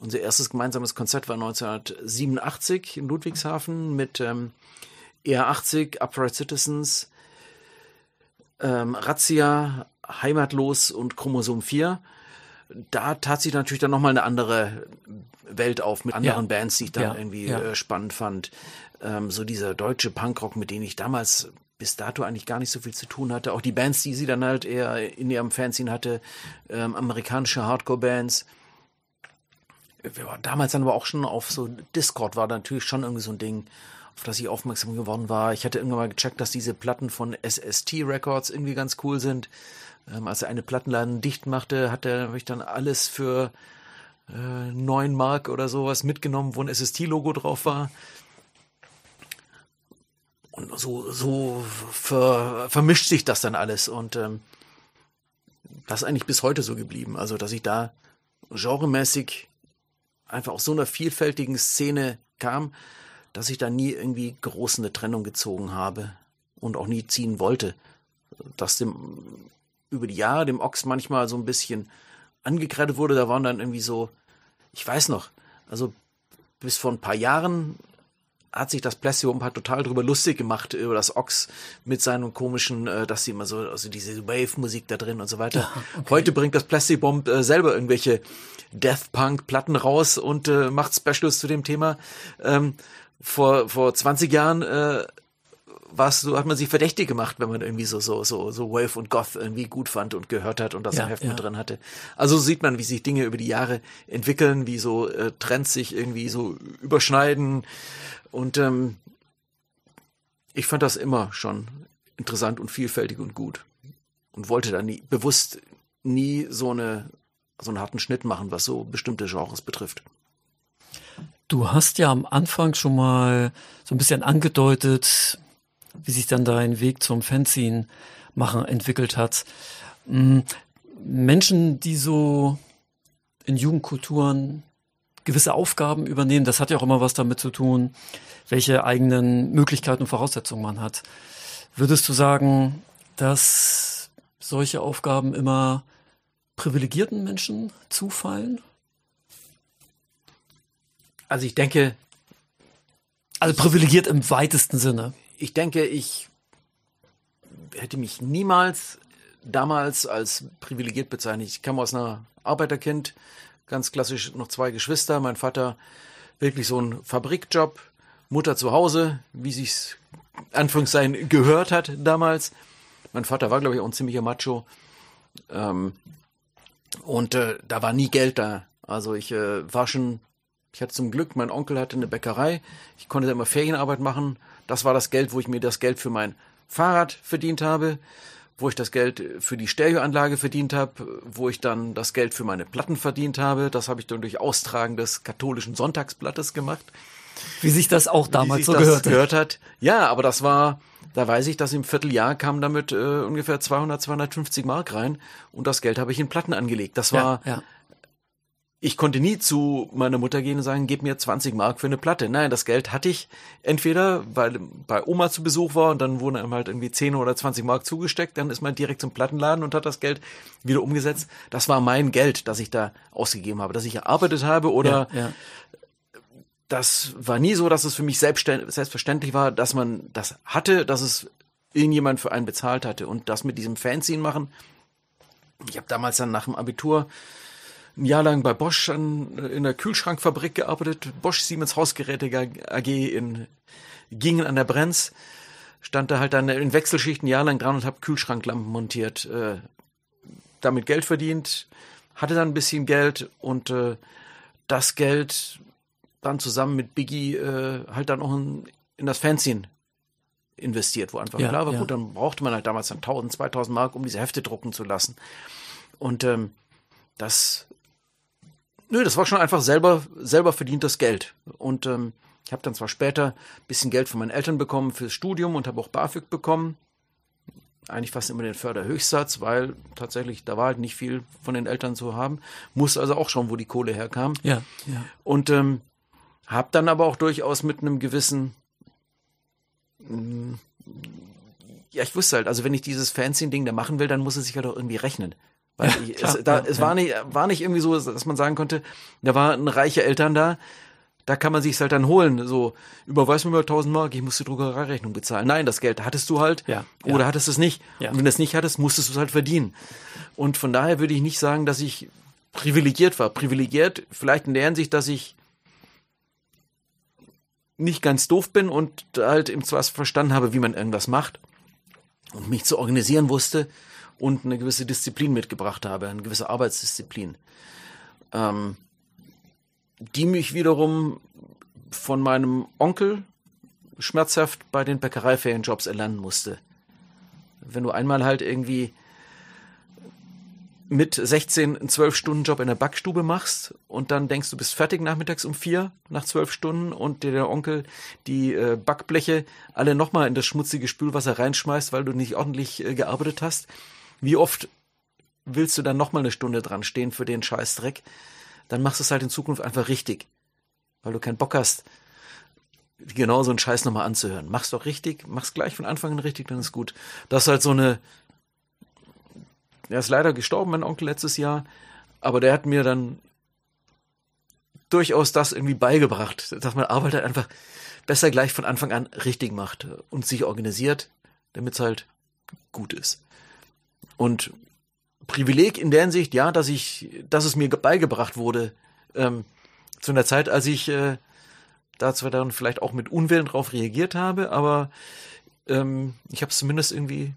unser erstes gemeinsames Konzert war 1987 in Ludwigshafen mit ähm, ER80, Upright Citizens, ähm, Razzia, Heimatlos und Chromosom 4. Da tat sich natürlich dann nochmal eine andere Welt auf mit anderen Ja. Bands, die ich dann Ja, irgendwie ja. Äh, spannend fand. Ähm, so dieser deutsche Punkrock, mit dem ich damals bis dato eigentlich gar nicht so viel zu tun hatte. Auch die Bands, die sie dann halt eher in ihrem Fanzine hatte, ähm, amerikanische Hardcore-Bands. Wir waren damals dann aber auch schon auf so Discord war natürlich schon irgendwie so ein Ding, auf das ich aufmerksam geworden war. Ich hatte irgendwann mal gecheckt, dass diese Platten von SST Records irgendwie ganz cool sind. Ähm, als er eine Plattenladen dicht machte, hat er, ich dann alles für äh, 9 Mark oder sowas mitgenommen, wo ein SST-Logo drauf war. Und so, so ver, vermischt sich das dann alles. Und ähm, das ist eigentlich bis heute so geblieben. Also, dass ich da genremäßig einfach aus so einer vielfältigen Szene kam, dass ich da nie irgendwie groß eine Trennung gezogen habe und auch nie ziehen wollte. Dass dem über die Jahre dem Ochs manchmal so ein bisschen angekreidet wurde, da waren dann irgendwie so, ich weiß noch, also bis vor ein paar Jahren hat sich das Bomb halt total drüber lustig gemacht über das Ox mit seinen komischen, äh, dass sie immer so, also diese Wave-Musik da drin und so weiter. Heute bringt das Plastic Bomb äh, selber irgendwelche Death Punk-Platten raus und äh, macht Specials zu dem Thema. Ähm, vor, vor 20 Jahren äh, war's so, hat man sich verdächtig gemacht, wenn man irgendwie so, so, so, so Wave und Goth irgendwie gut fand und gehört hat und das Ja, im Heft ja. mit drin hatte. Also so sieht man, wie sich Dinge über die Jahre entwickeln, wie so äh, Trends sich irgendwie so überschneiden. Und ähm, ich fand das immer schon interessant und vielfältig und gut. Und wollte da nie, bewusst nie so eine, so einen harten Schnitt machen, was so bestimmte Genres betrifft. Du hast ja am Anfang schon mal so ein bisschen angedeutet, wie sich dann dein Weg zum Fanzine machen entwickelt hat. Mm, Menschen, die so in Jugendkulturen gewisse Aufgaben übernehmen, das hat ja auch immer was damit zu tun, welche eigenen Möglichkeiten und Voraussetzungen man hat. Würdest du sagen, dass solche Aufgaben immer privilegierten Menschen zufallen? Also ich denke, Also privilegiert im weitesten Sinne. Ich denke, ich hätte mich niemals damals als privilegiert bezeichnet. Ich kam aus einer Arbeiterkind, ganz klassisch noch zwei Geschwister, mein Vater wirklich so ein Fabrikjob, Mutter zu Hause, wie sich's Anführungszeichen gehört hat damals. Mein Vater war, glaube ich, auch ein ziemlicher Macho. Ähm, und äh, da war nie Geld da. Also ich äh, war schon, ich hatte zum Glück, mein Onkel hatte eine Bäckerei. Ich konnte da immer Ferienarbeit machen. Das war das Geld, wo ich mir das Geld für mein Fahrrad verdient habe, wo ich das Geld für die Stereoanlage verdient habe, wo ich dann das Geld für meine Platten verdient habe. Das habe ich dann durch Austragen des katholischen Sonntagsblattes gemacht Wie sich das auch wie damals sich so das gehört. gehört hat. Ja, aber das war, da weiß ich, dass im Vierteljahr kam damit äh, ungefähr 200, 250 Mark rein und das Geld habe ich in Platten angelegt. Das war, ja, ja. Ich konnte nie zu meiner Mutter gehen und sagen, gib mir 20 Mark für eine Platte. Nein, das Geld hatte ich entweder, weil bei Oma zu Besuch war und dann wurden einem halt irgendwie 10 oder 20 Mark zugesteckt, dann ist man direkt zum Plattenladen und hat das Geld wieder umgesetzt. Das war mein Geld, das ich da ausgegeben habe, dass ich erarbeitet habe oder ja, ja. das war nie so, dass es für mich selbstverständlich war, dass man das hatte, dass es irgendjemand für einen bezahlt hatte. Und das mit diesem Fanzine machen. Ich habe damals dann nach dem Abitur ein Jahr lang bei Bosch an, in der Kühlschrankfabrik gearbeitet. Bosch Siemens Hausgeräte AG in Gingen an der Brenz. Stand da halt dann in Wechselschichten ein Jahr lang dran und habe Kühlschranklampen montiert. Äh, damit Geld verdient, hatte dann ein bisschen Geld und äh, das Geld dann zusammen mit Biggie äh, halt dann auch in, in das Fanzine investiert, wo einfach Ja, klar war, ja. gut, dann brauchte man halt damals dann 1000, 2000 Mark, um diese Hefte drucken zu lassen. Und ähm, das, nö, das war schon einfach selber, selber verdientes Geld. Und ähm, ich habe dann zwar später ein bisschen Geld von meinen Eltern bekommen fürs Studium und habe auch BAföG bekommen. Eigentlich fast immer den Förderhöchstsatz, weil tatsächlich da war halt nicht viel von den Eltern zu haben. Muss also auch schauen, wo die Kohle herkam. ja, ja. Und ähm, habe dann aber auch durchaus mit einem gewissen, mm, ja, ich wusste halt, also wenn ich dieses Fanzine-Ding da machen will, dann muss es sich halt auch irgendwie rechnen. Weil ich, klar, es, da, ja, es ja. war, nicht, war nicht irgendwie so, dass man sagen konnte, da waren reiche Eltern da, Da kann man sich's halt dann holen. So, überweis mir mal 1000 Mark, ich muss die Druckereirechnung bezahlen. Nein, das Geld hattest du halt Ja, oder ja. hattest es nicht. Ja. Und wenn du es nicht hattest, musstest du es halt verdienen. Und von daher würde ich nicht sagen, dass ich privilegiert war. Privilegiert vielleicht in der Hinsicht, dass ich nicht ganz doof bin und halt im Zweifel verstanden habe, wie man irgendwas macht und mich zu organisieren wusste und eine gewisse Disziplin mitgebracht habe, eine gewisse Arbeitsdisziplin, ähm, die mich wiederum von meinem Onkel schmerzhaft bei den Bäckereiferienjobs erlernen musste. Wenn du einmal halt irgendwie mit 16 einen 12-Stunden-Job in der Backstube machst und dann denkst, du bist fertig nachmittags um vier nach zwölf Stunden und dir der Onkel die äh, Backbleche alle nochmal in das schmutzige Spülwasser reinschmeißt, weil du nicht ordentlich äh, gearbeitet hast. Wie oft willst du dann nochmal eine Stunde dran stehen für den Scheißdreck? Dann machst du es halt in Zukunft einfach richtig, weil du keinen Bock hast, genau so einen Scheiß nochmal anzuhören. Mach's doch richtig, mach's gleich von Anfang an richtig, dann ist gut. Das ist halt so eine, er ist leider gestorben, mein Onkel, letztes Jahr. Aber der hat mir dann durchaus das irgendwie beigebracht, dass man Arbeit halt einfach besser gleich von Anfang an richtig macht und sich organisiert, damit es halt gut ist. Und Privileg in der Hinsicht, ja, dass ich, dass es mir beigebracht wurde, ähm, zu einer Zeit, als ich äh, da zwar dann vielleicht auch mit Unwillen drauf reagiert habe, aber ähm, ich habe es zumindest irgendwie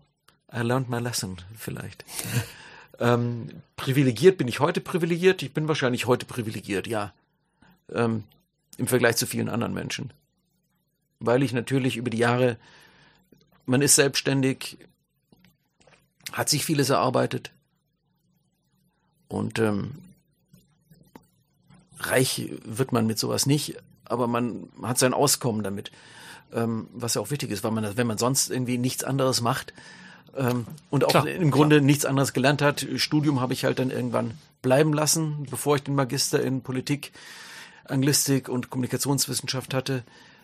I learned my lesson, vielleicht. ähm, privilegiert bin ich heute privilegiert. Ich bin wahrscheinlich heute privilegiert, ja. Ähm, Im Vergleich zu vielen anderen Menschen. Weil ich natürlich über die Jahre, man ist selbstständig, hat sich vieles erarbeitet. Und ähm, reich wird man mit sowas nicht, aber man hat sein Auskommen damit. Ähm, was ja auch wichtig ist, weil man, wenn man sonst irgendwie nichts anderes macht, ähm, und auch Klar, im Grunde nichts anderes gelernt hat. Studium habe ich halt dann irgendwann bleiben lassen, bevor ich den Magister in Politik, Anglistik und Kommunikationswissenschaft hatte,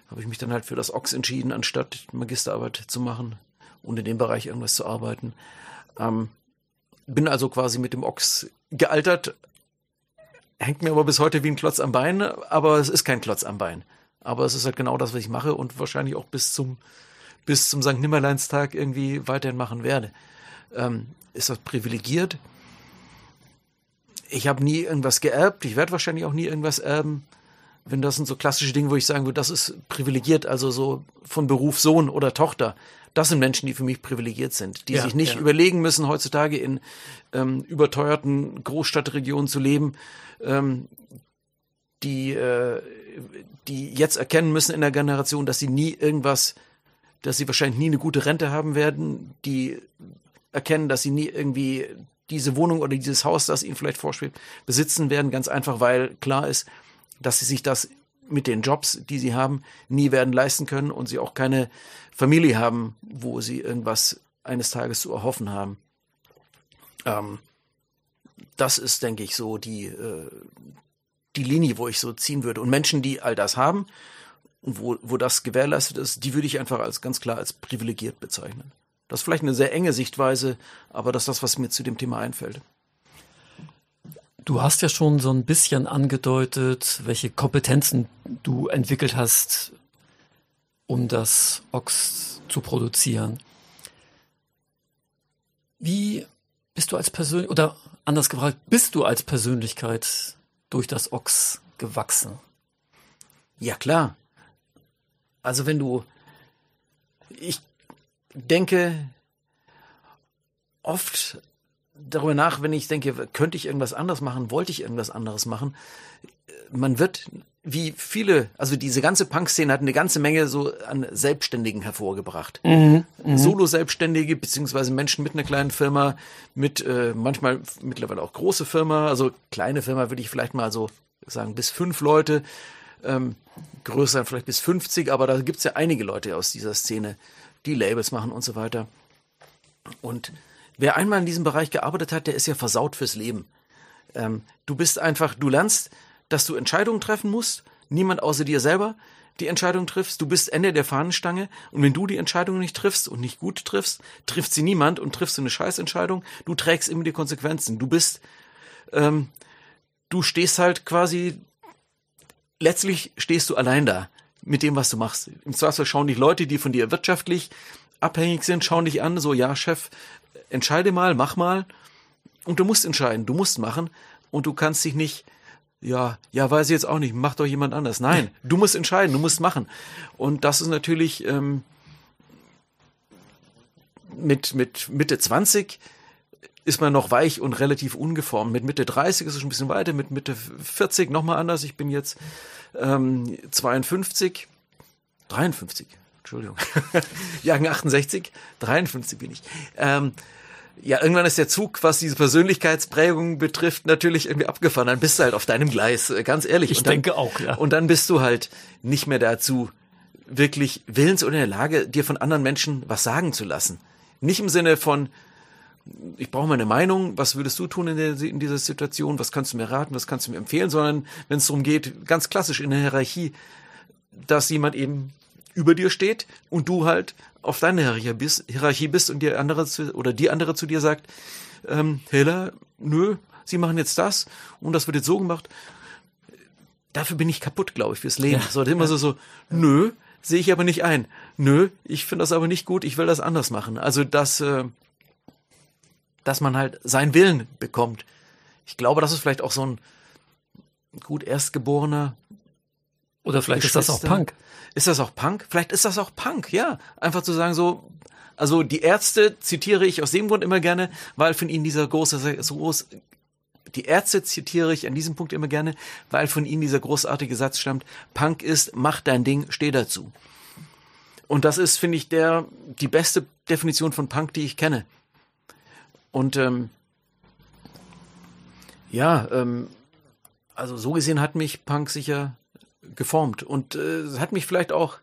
habe ich mich dann halt für das Ox entschieden, anstatt Magisterarbeit zu machen und in dem Bereich irgendwas zu arbeiten. Ähm, bin also quasi mit dem Ox gealtert, hängt mir aber bis heute wie ein Klotz am Bein, aber es ist kein Klotz am Bein. Aber es ist halt genau das, was ich mache und wahrscheinlich auch bis zum bis zum St. Nimmerleinstag irgendwie weiterhin machen werde. Ähm, ist das privilegiert? Ich habe nie irgendwas geerbt. Ich werde wahrscheinlich auch nie irgendwas erben. Wenn das sind so klassische Dinge, wo ich sagen würde, das ist privilegiert, also so von Beruf Sohn oder Tochter. Das sind Menschen, die für mich privilegiert sind, die Ja, sich nicht ja. überlegen müssen, heutzutage in ähm, überteuerten Großstadtregionen zu leben, ähm, die, äh, die jetzt erkennen müssen in der Generation, dass sie nie irgendwas dass sie wahrscheinlich nie eine gute Rente haben werden, die erkennen, dass sie nie irgendwie diese Wohnung oder dieses Haus, das ihnen vielleicht vorschwebt, besitzen werden, ganz einfach, weil klar ist, dass sie sich das mit den Jobs, die sie haben, nie werden leisten können und sie auch keine Familie haben, wo sie irgendwas eines Tages zu erhoffen haben. Ähm, das ist, denke ich, so die, äh, die Linie, wo ich so ziehen würde. Und Menschen, die all das haben, und wo, wo das gewährleistet ist, die würde ich einfach als ganz klar als privilegiert bezeichnen. Das ist vielleicht eine sehr enge Sichtweise, aber das ist das, was mir zu dem Thema einfällt. Du hast ja schon so ein bisschen angedeutet, welche Kompetenzen du entwickelt hast, um das Ox zu produzieren. Wie bist du als Persönlichkeit, oder anders gefragt, bist du als Persönlichkeit durch das Ox gewachsen? Ja, klar. Also wenn du, ich denke oft darüber nach, wenn ich denke, könnte ich irgendwas anderes machen, wollte ich irgendwas anderes machen. Man wird, wie viele, also diese ganze Punk-Szene hat eine ganze Menge so an Selbstständigen hervorgebracht. Solo-Selbstständige, beziehungsweise Menschen mit einer kleinen Firma, mit äh, manchmal mittlerweile auch große Firma, also kleine Firma würde ich vielleicht mal so sagen, bis fünf Leute, ähm, größer vielleicht bis 50, aber da gibt's ja einige Leute aus dieser Szene, die Labels machen und so weiter. Und wer einmal in diesem Bereich gearbeitet hat, der ist ja versaut fürs Leben. Ähm, du bist einfach, du lernst, dass du Entscheidungen treffen musst, niemand außer dir selber die Entscheidung triffst, du bist Ende der Fahnenstange und wenn du die Entscheidung nicht triffst und nicht gut triffst, trifft sie niemand und triffst du eine Scheißentscheidung, du trägst immer die Konsequenzen. Du bist, ähm, du stehst halt quasi letztlich stehst du allein da mit dem, was du machst. Im Zweifelsfall schauen dich Leute, die von dir wirtschaftlich abhängig sind, schauen dich an, so, ja, Chef, entscheide mal, mach mal. Und du musst entscheiden, du musst machen. Und du kannst dich nicht, ja, ja, weiß ich jetzt auch nicht, mach doch jemand anders. Nein, du musst entscheiden, du musst machen. Und das ist natürlich ähm, mit, mit Mitte 20 ist man noch weich und relativ ungeformt. Mit Mitte 30 ist es schon ein bisschen weiter, mit Mitte 40 nochmal anders. Ich bin jetzt ähm, 52, 53, Entschuldigung, Jagen 68, 53 bin ich. Ähm, ja, irgendwann ist der Zug, was diese Persönlichkeitsprägung betrifft, natürlich irgendwie abgefahren. Dann bist du halt auf deinem Gleis, äh, ganz ehrlich. Ich und dann, denke auch, ja. Und dann bist du halt nicht mehr dazu wirklich willens oder in der Lage, dir von anderen Menschen was sagen zu lassen. Nicht im Sinne von, ich brauche mal eine Meinung, was würdest du tun in, der, in dieser Situation, was kannst du mir raten, was kannst du mir empfehlen, sondern wenn es darum geht, ganz klassisch in der Hierarchie, dass jemand eben über dir steht und du halt auf deine Hierarchie bist, und die andere zu, oder die andere zu dir sagt, ähm, Hela, nö, sie machen jetzt das und das wird jetzt so gemacht. Dafür bin ich kaputt, glaube ich, fürs Leben. Ja. So immer so, so, nö, sehe ich aber nicht ein. Nö, ich finde das aber nicht gut, ich will das anders machen. Also das, äh, dass man halt seinen Willen bekommt. Ich glaube, das ist vielleicht auch so ein gut erstgeborener. Oder vielleicht ist das auch Punk. Ist das auch Punk? Vielleicht ist das auch Punk, ja. Einfach zu sagen so, also die Ärzte zitiere ich aus dem Grund immer gerne, weil von ihnen dieser große, so groß, die Ärzte zitiere ich an diesem Punkt immer gerne, weil von ihnen dieser großartige Satz stammt, Punk ist, mach dein Ding, steh dazu. Und das ist, finde ich, der, die beste Definition von Punk, die ich kenne. Und ähm, ja, ähm, also so gesehen hat mich Punk sicher geformt und äh, hat mich vielleicht auch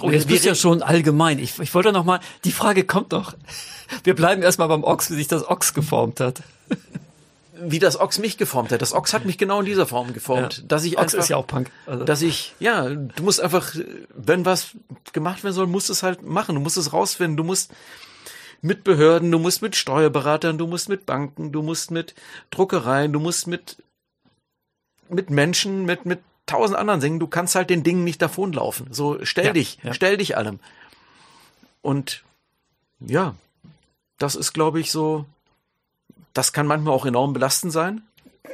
Oh, jetzt bist ja schon allgemein. Ich, ich wollte noch mal, die Frage kommt doch. Wir bleiben erstmal beim Ochs, wie sich das Ochs geformt hat. Wie das Ochs mich geformt hat. Das Ochs hat mich genau in dieser Form geformt. Ja. Dass ich Ochs einfach, ist ja auch Punk. Also. Dass ich, ja, du musst einfach, wenn was gemacht werden soll, musst es halt machen. Du musst es rausfinden. Du musst, mit Behörden, du musst mit Steuerberatern, du musst mit Banken, du musst mit Druckereien, du musst mit, mit Menschen, mit, mit tausend anderen Dingen. Du kannst halt den Dingen nicht davonlaufen. So, stell ja, dich, ja. stell dich allem. Und ja, das ist, glaube ich, so, das kann manchmal auch enorm belastend sein.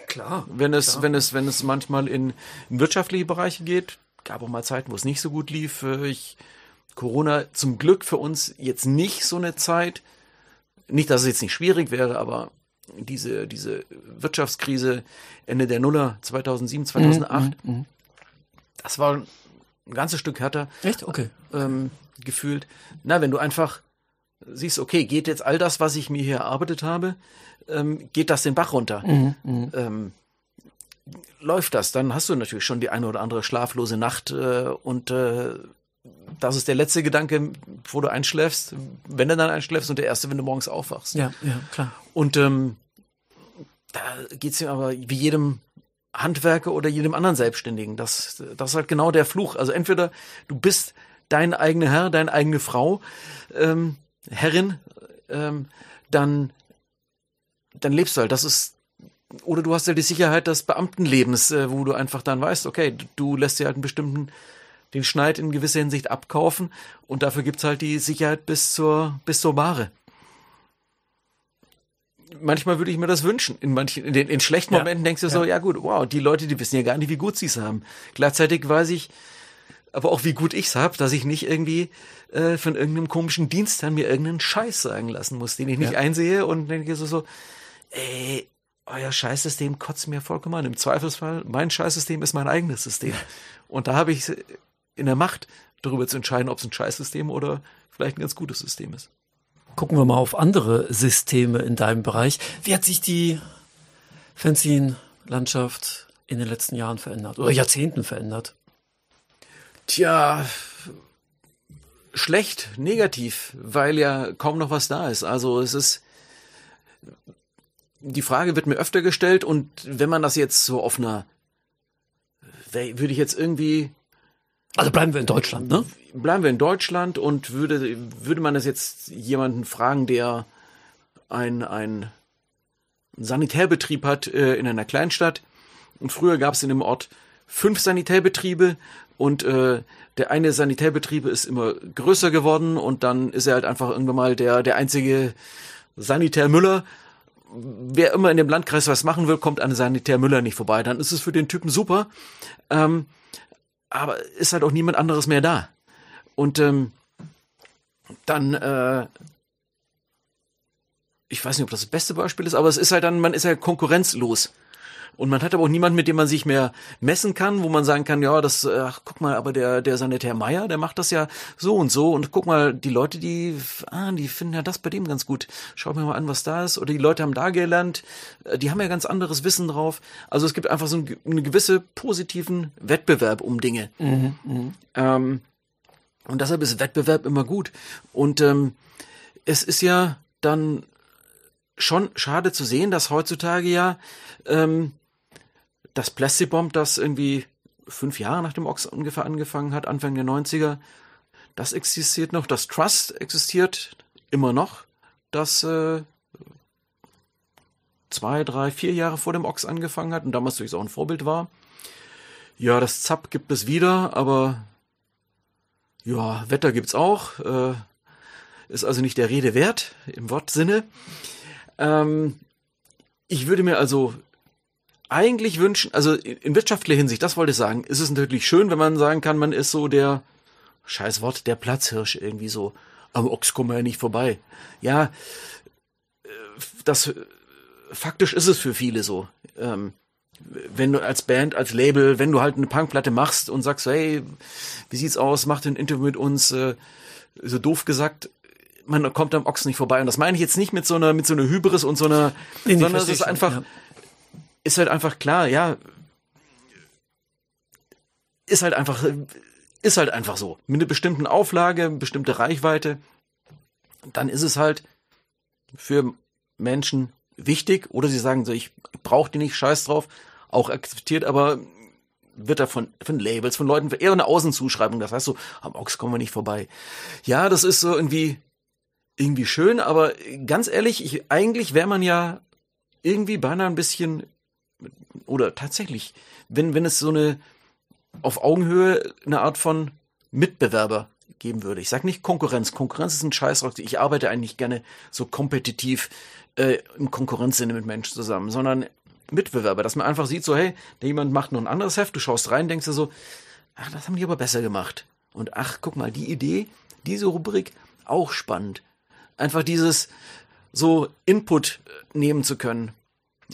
Klar. Wenn es, klar. wenn es, wenn es manchmal in, in wirtschaftliche Bereiche geht, gab auch mal Zeiten, wo es nicht so gut lief. Ich Corona zum Glück für uns jetzt nicht so eine Zeit. Nicht, dass es jetzt nicht schwierig wäre, aber diese, diese Wirtschaftskrise Ende der Nuller 2007, 2008, mhm, mhm, das war ein ganzes Stück härter. Echt? Okay. Ähm, gefühlt. Na, wenn du einfach siehst, okay, geht jetzt all das, was ich mir hier erarbeitet habe, ähm, geht das den Bach runter? Mhm, mhm. ähm, läuft das, dann hast du natürlich schon die eine oder andere schlaflose Nacht äh, und äh, das ist der letzte Gedanke, wo du einschläfst, wenn du dann einschläfst und der erste, wenn du morgens aufwachst. Ja, ja, klar. Und ähm, da geht's dir aber wie jedem Handwerker oder jedem anderen Selbstständigen. Das, das ist halt genau der Fluch. Also entweder du bist dein eigener Herr, deine eigene Frau, ähm, Herrin, ähm, dann, dann lebst du halt. Das ist oder du hast ja die Sicherheit des Beamtenlebens, äh, wo du einfach dann weißt, okay, du lässt dir halt einen bestimmten den Schneid in gewisser Hinsicht abkaufen und dafür gibt's halt die Sicherheit bis zur, bis zur Ware. Manchmal würde ich mir das wünschen. In manchen, in den in schlechten Momenten denkst du ja. so, ja gut, wow, die Leute, die wissen ja gar nicht, wie gut sie es haben. Gleichzeitig weiß ich, aber auch wie gut ich's hab, dass ich nicht irgendwie äh, von irgendeinem komischen Dienst an mir irgendeinen Scheiß sagen lassen muss, den ich nicht ja. einsehe und denke so, so, ey, euer Scheißsystem kotzt mir vollkommen an. Im Zweifelsfall, mein Scheißsystem ist mein eigenes System. Und da habe ich in der Macht, darüber zu entscheiden, ob es ein Scheißsystem oder vielleicht ein ganz gutes System ist. Gucken wir mal auf andere Systeme in deinem Bereich. Wie hat sich die Fanzine-Landschaft in den letzten Jahren verändert oder Jahrzehnten verändert? Tja, schlecht, negativ, weil ja kaum noch was da ist. Also es ist, die Frage wird mir öfter gestellt und wenn man das jetzt so auf einer, würde ich jetzt irgendwie also bleiben wir in Deutschland, ne? Bleiben wir in Deutschland und würde, würde man das jetzt jemanden fragen, der ein, ein Sanitärbetrieb hat äh, in einer Kleinstadt und früher gab es in dem Ort fünf Sanitärbetriebe und äh, der eine Sanitärbetrieb ist immer größer geworden und dann ist er halt einfach irgendwann mal der, der einzige Sanitärmüller. Wer immer in dem Landkreis was machen will, kommt an Sanitärmüller nicht vorbei. Dann ist es für den Typen super. Ähm, aber ist halt auch niemand anderes mehr da. Und ähm, dann, äh, ich weiß nicht, ob das das beste Beispiel ist, aber es ist halt dann, man ist ja konkurrenzlos. Und man hat aber auch niemanden, mit dem man sich mehr messen kann, wo man sagen kann, ja, das, ach, guck mal, aber der, der Sanitär Meier, der macht das ja so und so. Und guck mal, die Leute, die, ah, die finden ja das bei dem ganz gut. Schau mir mal an, was da ist. Oder die Leute haben da gelernt, äh, die haben ja ganz anderes Wissen drauf. Also es gibt einfach so einen, einen gewisse positiven Wettbewerb um Dinge. Mhm, mh. ähm, und deshalb ist Wettbewerb immer gut. Und ähm, es ist ja dann schon schade zu sehen, dass heutzutage ja ähm, das Plastic Bomb, das irgendwie fünf Jahre nach dem Ox ungefähr angefangen hat, Anfang der 90er, das existiert noch. Das Trust existiert immer noch. Das äh, zwei, drei, vier Jahre vor dem Ox angefangen hat und damals durchaus auch ein Vorbild war. Ja, das Zap gibt es wieder, aber ja, Wetter gibt's auch. Äh, ist also nicht der Rede wert im Wortsinne. Ähm, ich würde mir also eigentlich wünschen, also in wirtschaftlicher Hinsicht, das wollte ich sagen, ist es natürlich schön, wenn man sagen kann, man ist so der, scheiß Wort, der Platzhirsch irgendwie so. Am Ochs kommen wir ja nicht vorbei. Ja, äh, das, faktisch ist es für viele so. Ähm, wenn du als Band, als Label, wenn du halt eine Punkplatte machst und sagst, hey, wie sieht's aus, mach ein Interview mit uns, äh, so doof gesagt, man kommt am Ochs nicht vorbei. Und das meine ich jetzt nicht mit so einer, mit so einer Hybris und so einer, nee, sondern es ist einfach, ja. Ist halt einfach klar, ja, ist halt einfach, ist halt einfach so. Mit einer bestimmten Auflage, bestimmte Reichweite, dann ist es halt für Menschen wichtig oder sie sagen so, ich brauche die nicht, scheiß drauf, auch akzeptiert, aber wird da von, von Labels, von Leuten, eher eine Außenzuschreibung, das heißt so, am Ochs kommen wir nicht vorbei. Ja, das ist so irgendwie, irgendwie schön, aber ganz ehrlich, ich, eigentlich wäre man ja irgendwie beinahe ein bisschen, oder tatsächlich, wenn, wenn es so eine, auf Augenhöhe eine Art von Mitbewerber geben würde. Ich sage nicht Konkurrenz. Konkurrenz ist ein Scheißrock. Ich arbeite eigentlich gerne so kompetitiv äh, im Konkurrenzsinne mit Menschen zusammen, sondern Mitbewerber, dass man einfach sieht, so, hey, jemand macht noch ein anderes Heft, du schaust rein, denkst dir so, ach, das haben die aber besser gemacht. Und ach, guck mal, die Idee, diese Rubrik, auch spannend einfach dieses so Input äh, nehmen zu können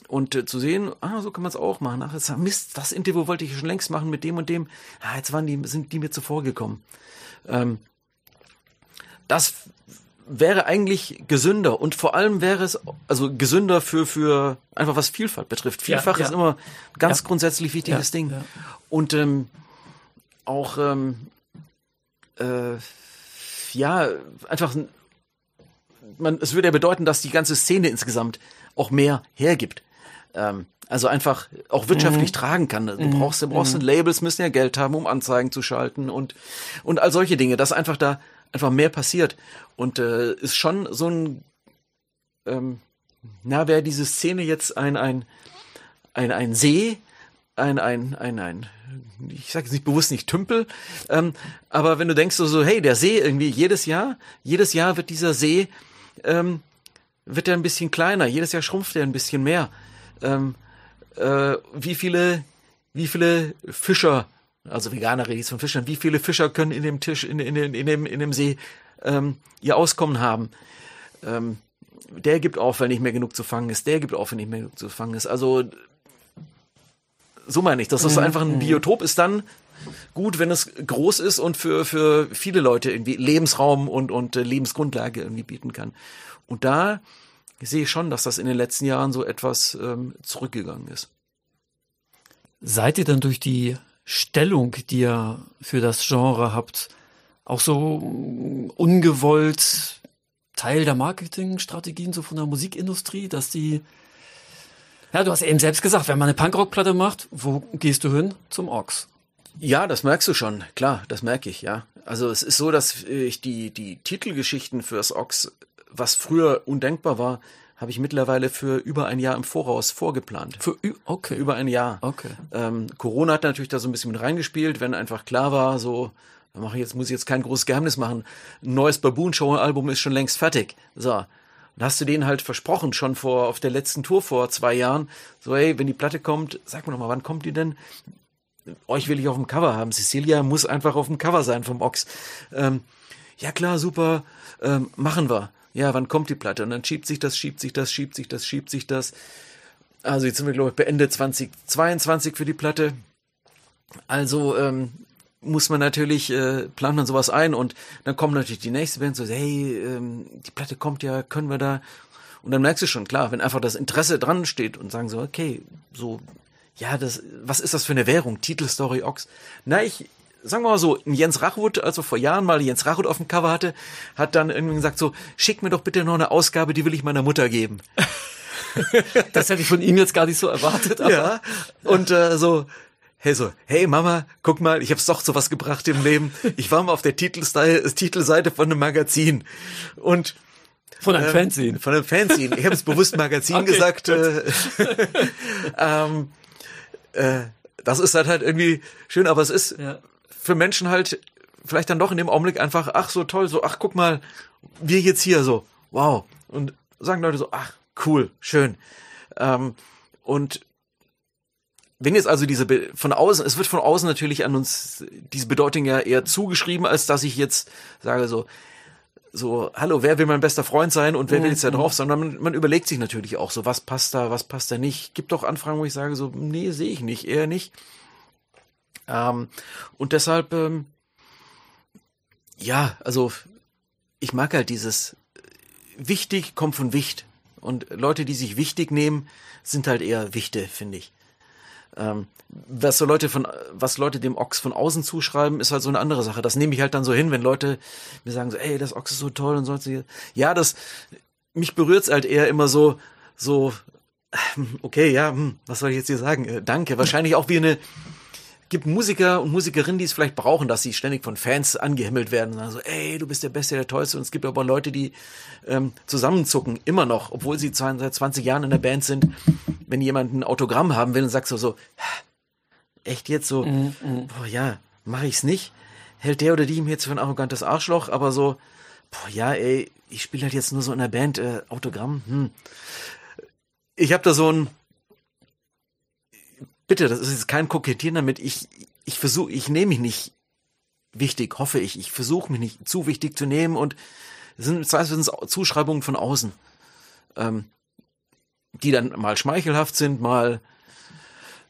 und äh, zu sehen, ah, so kann man es auch machen. Ach, jetzt, Mist, das Interview wollte ich schon längst machen mit dem und dem. Ah, jetzt waren die, sind die mir zuvor gekommen. Ähm, das wäre eigentlich gesünder und vor allem wäre es also gesünder für für einfach was Vielfalt betrifft. Vielfach ja, ja. ist immer ein ganz ja. grundsätzlich wichtiges Ding und ähm, auch ähm, äh, ja einfach man, es würde ja bedeuten, dass die ganze Szene insgesamt auch mehr hergibt. Ähm, also einfach auch wirtschaftlich mhm. tragen kann. Du mhm. brauchst, du brauchst mhm. Labels, müssen ja Geld haben, um Anzeigen zu schalten und, und all solche Dinge, dass einfach da einfach mehr passiert. Und äh, ist schon so ein, ähm, na, wäre diese Szene jetzt ein, ein, ein, ein See, ein, ein, ein, ein, ich sage jetzt nicht bewusst nicht Tümpel, ähm, aber wenn du denkst so, so, hey, der See irgendwie jedes Jahr, jedes Jahr wird dieser See ähm, wird er ein bisschen kleiner. Jedes Jahr schrumpft er ein bisschen mehr. Ähm, äh, wie viele, wie viele Fischer, also Veganer rede ich von Fischern, wie viele Fischer können in dem Tisch, in, in, in, in dem, in dem See ähm, ihr Auskommen haben? Ähm, der gibt auf, wenn nicht mehr genug zu fangen ist. Der gibt auf, wenn nicht mehr genug zu fangen ist. Also so meine ich, dass das mhm. einfach ein Biotop ist dann gut, wenn es groß ist und für, für viele Leute irgendwie Lebensraum und, und äh, Lebensgrundlage irgendwie bieten kann. Und da sehe ich schon, dass das in den letzten Jahren so etwas ähm, zurückgegangen ist. Seid ihr dann durch die Stellung, die ihr für das Genre habt, auch so ungewollt Teil der Marketingstrategien so von der Musikindustrie, dass die ja, du hast eben selbst gesagt, wenn man eine Punkrock-Platte macht, wo gehst du hin? Zum Ox. Ja, das merkst du schon. Klar, das merke ich, ja. Also es ist so, dass ich die, die Titelgeschichten fürs Ox, was früher undenkbar war, habe ich mittlerweile für über ein Jahr im Voraus vorgeplant. Für, okay. Über ein Jahr. Okay. Ähm, Corona hat natürlich da so ein bisschen mit reingespielt, wenn einfach klar war, so, mache ich jetzt, muss ich jetzt kein großes Geheimnis machen. Ein neues Baboon Show Album ist schon längst fertig. So. Dann hast du denen halt versprochen, schon vor, auf der letzten Tour vor zwei Jahren, so, hey, wenn die Platte kommt, sag mir doch mal, wann kommt die denn? Euch will ich auf dem Cover haben. Cecilia muss einfach auf dem Cover sein vom Ox. Ähm, ja klar, super, ähm, machen wir ja, wann kommt die Platte? Und dann schiebt sich das, schiebt sich das, schiebt sich das, schiebt sich das. Also jetzt sind wir, glaube ich, bei Ende 2022 für die Platte. Also ähm, muss man natürlich, äh, plant man sowas ein und dann kommt natürlich die nächste Band so, hey, ähm, die Platte kommt ja, können wir da? Und dann merkst du schon, klar, wenn einfach das Interesse dran steht und sagen so, okay, so, ja, das, was ist das für eine Währung? Titelstory Ox. Na, ich, sagen wir mal so, Jens Rachwood, also vor Jahren mal Jens Rachwood auf dem Cover hatte, hat dann irgendwie gesagt so, schick mir doch bitte noch eine Ausgabe, die will ich meiner Mutter geben. das hätte ich von ihm jetzt gar nicht so erwartet. Aber. Ja, und äh, so, hey so, hey Mama, guck mal, ich hab's doch zu was gebracht im Leben. Ich war mal auf der Titelseite von einem Magazin und von einem ähm, Fanzine. Von einem Fanzine. Ich habe es bewusst Magazin okay, gesagt. Äh, ähm, äh, das ist halt halt irgendwie schön, aber es ist ja für Menschen halt vielleicht dann doch in dem Augenblick einfach, ach so toll, so, ach guck mal, wir jetzt hier so, wow. Und sagen Leute so, ach cool, schön. Ähm, und wenn jetzt also diese Be von außen, es wird von außen natürlich an uns diese Bedeutung ja eher zugeschrieben, als dass ich jetzt sage so, so, hallo, wer will mein bester Freund sein und wer will jetzt da mhm. drauf, sondern man, man überlegt sich natürlich auch so, was passt da, was passt da nicht. Gibt doch Anfragen, wo ich sage so, nee, sehe ich nicht, eher nicht. Ähm, und deshalb, ähm, ja, also ich mag halt dieses äh, wichtig kommt von Wicht. Und Leute, die sich wichtig nehmen, sind halt eher Wichte, finde ich. Ähm, was so Leute von, was Leute dem Ochs von außen zuschreiben, ist halt so eine andere Sache. Das nehme ich halt dann so hin, wenn Leute mir sagen so, ey, das Ochs ist so toll und so. Ja, das, mich berührt's halt eher immer so, so, okay, ja, hm, was soll ich jetzt hier sagen? Äh, danke. Wahrscheinlich auch wie eine, gibt Musiker und Musikerinnen, die es vielleicht brauchen, dass sie ständig von Fans angehimmelt werden. Also, ey, du bist der Beste, der Tollste. Und es gibt aber Leute, die ähm, zusammenzucken, immer noch, obwohl sie seit 20 Jahren in der Band sind. Wenn jemand ein Autogramm haben will und sagt so, so echt jetzt so, mm, mm. boah, ja, mache ich's nicht. Hält der oder die mir jetzt für ein arrogantes Arschloch, aber so, boah, ja, ey, ich spiele halt jetzt nur so in der Band, äh, Autogramm, hm. Ich habe da so ein, bitte, das ist jetzt kein Kokettieren damit. Ich, ich versuche, ich nehme mich nicht wichtig, hoffe ich. Ich versuche mich nicht zu wichtig zu nehmen und es sind zweifelsweise Zuschreibungen von außen, ähm, die dann mal schmeichelhaft sind, mal,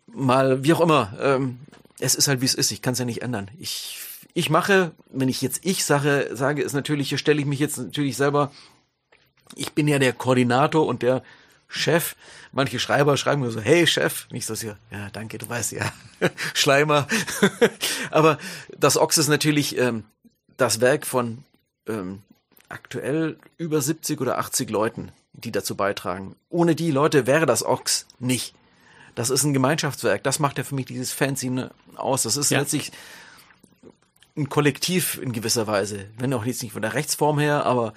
mal wie auch immer. Ähm, es ist halt wie es ist. Ich kann es ja nicht ändern. Ich, ich mache, wenn ich jetzt ich sage, sage, ist natürlich, hier stelle ich mich jetzt natürlich selber. Ich bin ja der Koordinator und der Chef. Manche Schreiber schreiben mir so, hey Chef, nicht so hier, ja, danke, du weißt ja, Schleimer. Aber das Ochs ist natürlich ähm, das Werk von ähm, aktuell über 70 oder 80 Leuten, die dazu beitragen. Ohne die Leute wäre das Ochs nicht. Das ist ein Gemeinschaftswerk. Das macht ja für mich dieses Fanzine aus. Das ist ja. letztlich ein Kollektiv in gewisser Weise. Wenn auch jetzt nicht von der Rechtsform her, aber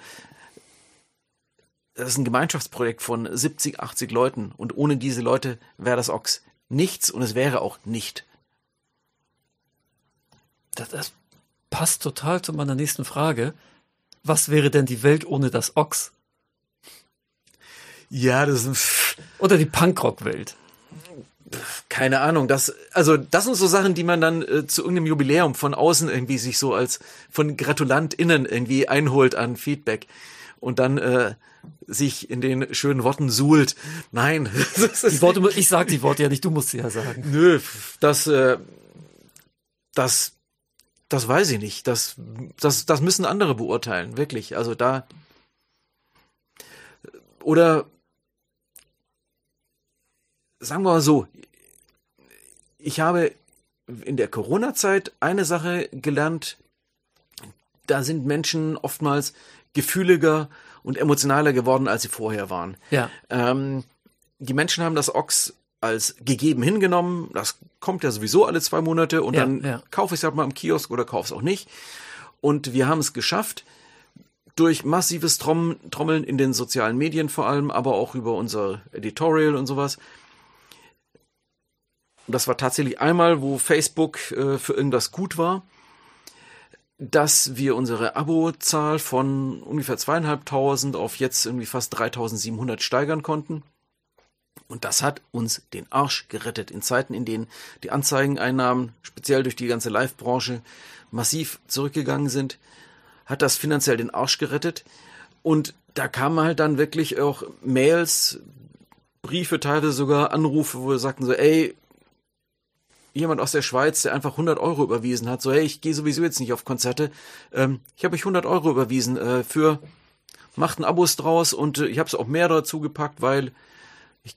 das ist ein Gemeinschaftsprojekt von 70, 80 Leuten und ohne diese Leute wäre das Ochs nichts und es wäre auch nicht. Das, das passt total zu meiner nächsten Frage. Was wäre denn die Welt ohne das Ochs? Ja, das ist oder die Punkrock-Welt. Keine Ahnung, das also das sind so Sachen, die man dann äh, zu irgendeinem Jubiläum von außen irgendwie sich so als von GratulantInnen irgendwie einholt an Feedback und dann äh, sich in den schönen Worten suhlt. Nein. die Worte, ich sag die Worte ja nicht, du musst sie ja sagen. Nö, das, äh, das, das weiß ich nicht. Das, das, das müssen andere beurteilen, wirklich. Also da, oder, sagen wir mal so, ich habe in der Corona-Zeit eine Sache gelernt, da sind Menschen oftmals gefühliger und emotionaler geworden, als sie vorher waren. Ja. Ähm, die Menschen haben das Ochs als gegeben hingenommen. Das kommt ja sowieso alle zwei Monate und ja, dann ja. kaufe ich es halt mal im Kiosk oder kaufe es auch nicht. Und wir haben es geschafft, durch massives Trom Trommeln in den sozialen Medien vor allem, aber auch über unser Editorial und sowas. Das war tatsächlich einmal, wo Facebook äh, für irgendwas gut war, dass wir unsere Abozahl von ungefähr zweieinhalbtausend auf jetzt irgendwie fast 3700 steigern konnten. Und das hat uns den Arsch gerettet in Zeiten, in denen die Anzeigeneinnahmen, speziell durch die ganze Live-Branche, massiv zurückgegangen sind, hat das finanziell den Arsch gerettet. Und da kamen halt dann wirklich auch Mails, Briefe, teilweise sogar Anrufe, wo wir sagten so, ey, jemand aus der Schweiz, der einfach 100 Euro überwiesen hat, so, hey, ich gehe sowieso jetzt nicht auf Konzerte, ähm, ich habe euch 100 Euro überwiesen äh, für, macht ein Abos draus und äh, ich habe es auch mehr dazu gepackt, weil ich,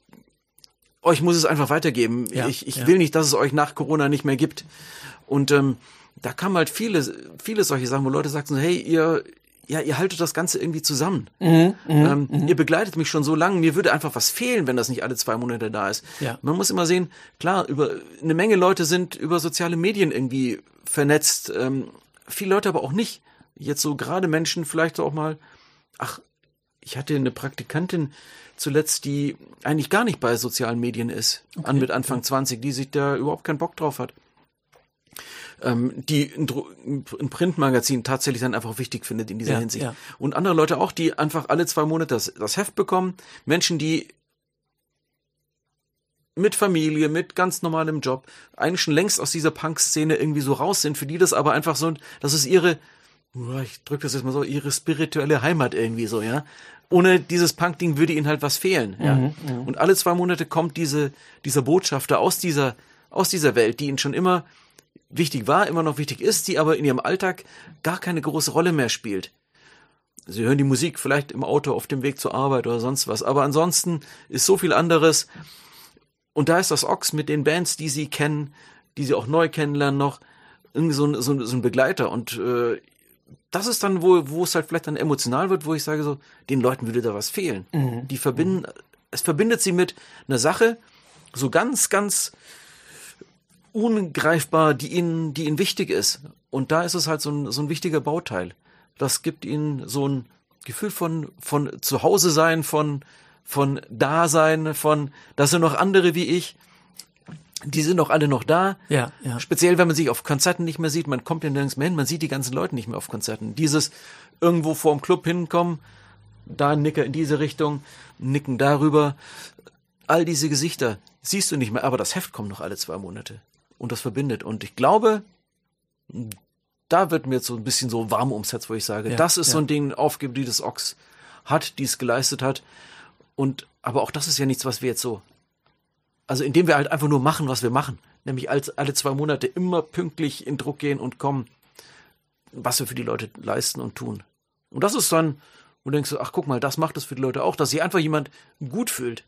euch muss es einfach weitergeben. Ja, ich ich ja. will nicht, dass es euch nach Corona nicht mehr gibt. Und ähm, da kamen halt viele, viele solche Sachen, wo Leute sagten, hey, ihr, ja, ihr haltet das Ganze irgendwie zusammen. Mhm, mhm, ähm, mhm. Ihr begleitet mich schon so lange, mir würde einfach was fehlen, wenn das nicht alle zwei Monate da ist. Ja. Man muss immer sehen, klar, über eine Menge Leute sind über soziale Medien irgendwie vernetzt, ähm, viele Leute aber auch nicht. Jetzt so gerade Menschen vielleicht auch mal, ach, ich hatte eine Praktikantin zuletzt, die eigentlich gar nicht bei sozialen Medien ist, okay. an mit Anfang 20, die sich da überhaupt keinen Bock drauf hat ähm, die ein, ein Printmagazin tatsächlich dann einfach wichtig findet in dieser ja, Hinsicht. Ja. Und andere Leute auch, die einfach alle zwei Monate das, das Heft bekommen. Menschen, die mit Familie, mit ganz normalem Job, eigentlich schon längst aus dieser Punk-Szene irgendwie so raus sind, für die das aber einfach so, das ist ihre, ich drücke das jetzt mal so, ihre spirituelle Heimat irgendwie so, ja. Ohne dieses Punk-Ding würde ihnen halt was fehlen, ja. Mhm, mhm. Und alle zwei Monate kommt diese, dieser Botschafter aus dieser, aus dieser Welt, die ihn schon immer wichtig war, immer noch wichtig ist, die aber in ihrem Alltag gar keine große Rolle mehr spielt. Sie hören die Musik vielleicht im Auto auf dem Weg zur Arbeit oder sonst was, aber ansonsten ist so viel anderes. Und da ist das Ox mit den Bands, die sie kennen, die sie auch neu kennenlernen noch, irgendwie so ein, so ein, so ein Begleiter. Und äh, das ist dann, wo, wo es halt vielleicht dann emotional wird, wo ich sage so, den Leuten würde da was fehlen. Mhm. Die verbinden, mhm. es verbindet sie mit einer Sache, so ganz, ganz ungreifbar, die ihnen, die ihnen wichtig ist. Und da ist es halt so ein, so ein wichtiger Bauteil. Das gibt ihnen so ein Gefühl von, von Zuhause sein, von, von Dasein, von, das sind noch andere wie ich. Die sind doch alle noch da. Ja, ja. Speziell, wenn man sich auf Konzerten nicht mehr sieht, man kommt ja nirgends mehr hin, man sieht die ganzen Leute nicht mehr auf Konzerten. Dieses irgendwo vorm Club hinkommen, da ein Nicker in diese Richtung, nicken darüber. All diese Gesichter siehst du nicht mehr, aber das Heft kommt noch alle zwei Monate und das verbindet. Und ich glaube, da wird mir jetzt so ein bisschen so warm ums Herz, wo ich sage, ja, das ist ja. so ein Ding, Aufgabe, die das Ochs hat, die es geleistet hat. Und, aber auch das ist ja nichts, was wir jetzt so, also indem wir halt einfach nur machen, was wir machen. Nämlich als alle zwei Monate immer pünktlich in Druck gehen und kommen, was wir für die Leute leisten und tun. Und das ist dann, wo du denkst, ach guck mal, das macht es für die Leute auch, dass sich einfach jemand gut fühlt.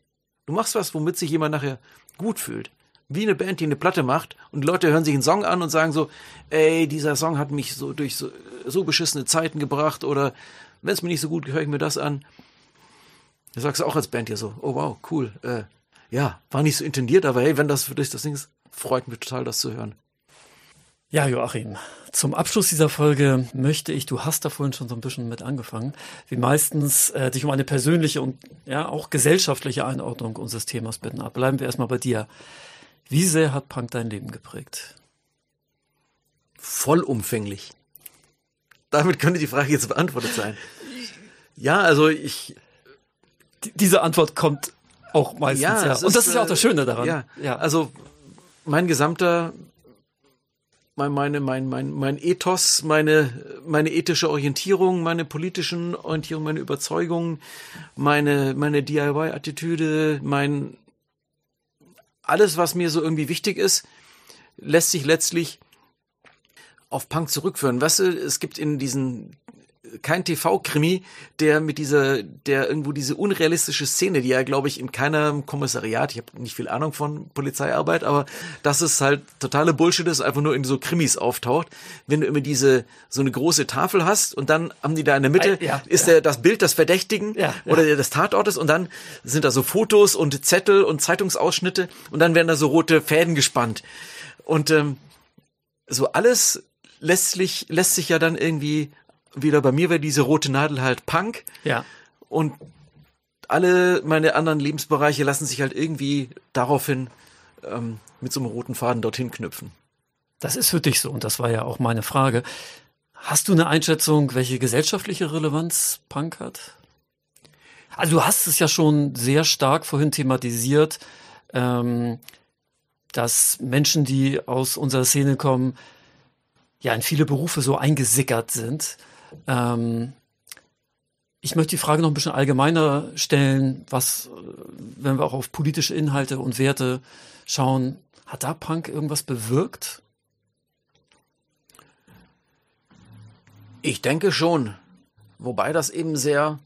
Du machst was, womit sich jemand nachher gut fühlt wie eine Band, die eine Platte macht und Leute hören sich einen Song an und sagen so, ey, dieser Song hat mich so durch so, so beschissene Zeiten gebracht oder wenn es mir nicht so gut höre ich mir das an. Da sagst du auch als Band ja so, oh wow, cool, äh, ja, war nicht so intendiert, aber hey, wenn das für dich das Ding ist, freut mich total, das zu hören. Ja, Joachim, zum Abschluss dieser Folge möchte ich, du hast da vorhin schon so ein bisschen mit angefangen, wie meistens äh, dich um eine persönliche und ja auch gesellschaftliche Einordnung unseres Themas bitten. Bleiben wir erstmal bei dir. Wie sehr hat Punk dein Leben geprägt? Vollumfänglich. Damit könnte die Frage jetzt beantwortet sein. Ja, also ich. diese Antwort kommt auch meistens, ja. ja. Und das ist ja auch das Schöne daran. Ja, ja. also mein gesamter, mein, meine, mein, mein, mein Ethos, meine, meine ethische Orientierung, meine politischen Orientierung, meine Überzeugungen, meine, meine DIY-Attitüde, mein alles, was mir so irgendwie wichtig ist, lässt sich letztlich auf Punk zurückführen. Weißt du, es gibt in diesen kein TV-Krimi, der mit dieser, der irgendwo diese unrealistische Szene, die ja, glaube ich, in keinem Kommissariat, ich habe nicht viel Ahnung von Polizeiarbeit, aber dass es halt totale Bullshit ist, einfach nur in so Krimis auftaucht, wenn du immer diese, so eine große Tafel hast und dann haben die da in der Mitte, ja, ist ja. Der, das Bild des Verdächtigen ja, oder des Tatortes und dann sind da so Fotos und Zettel und Zeitungsausschnitte und dann werden da so rote Fäden gespannt. Und ähm, so alles lässt sich, lässt sich ja dann irgendwie wieder bei mir wäre diese rote Nadel halt Punk. Ja. Und alle meine anderen Lebensbereiche lassen sich halt irgendwie daraufhin ähm, mit so einem roten Faden dorthin knüpfen. Das ist für dich so und das war ja auch meine Frage. Hast du eine Einschätzung, welche gesellschaftliche Relevanz Punk hat? Also du hast es ja schon sehr stark vorhin thematisiert, ähm, dass Menschen, die aus unserer Szene kommen, ja in viele Berufe so eingesickert sind. Ähm, ich möchte die Frage noch ein bisschen allgemeiner stellen, was, wenn wir auch auf politische Inhalte und Werte schauen, hat da Punk irgendwas bewirkt? Ich denke schon. Wobei das eben sehr,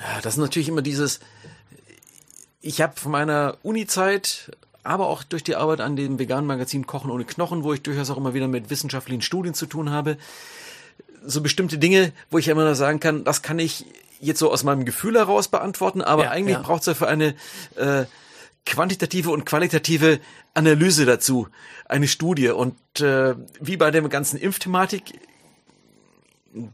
ja, das ist natürlich immer dieses, ich habe von meiner Uni-Zeit, aber auch durch die Arbeit an dem veganen Magazin Kochen ohne Knochen, wo ich durchaus auch immer wieder mit wissenschaftlichen Studien zu tun habe, so bestimmte Dinge, wo ich immer nur sagen kann, das kann ich jetzt so aus meinem Gefühl heraus beantworten, aber ja, eigentlich ja. braucht es dafür eine äh, quantitative und qualitative Analyse dazu, eine Studie. Und äh, wie bei der ganzen Impfthematik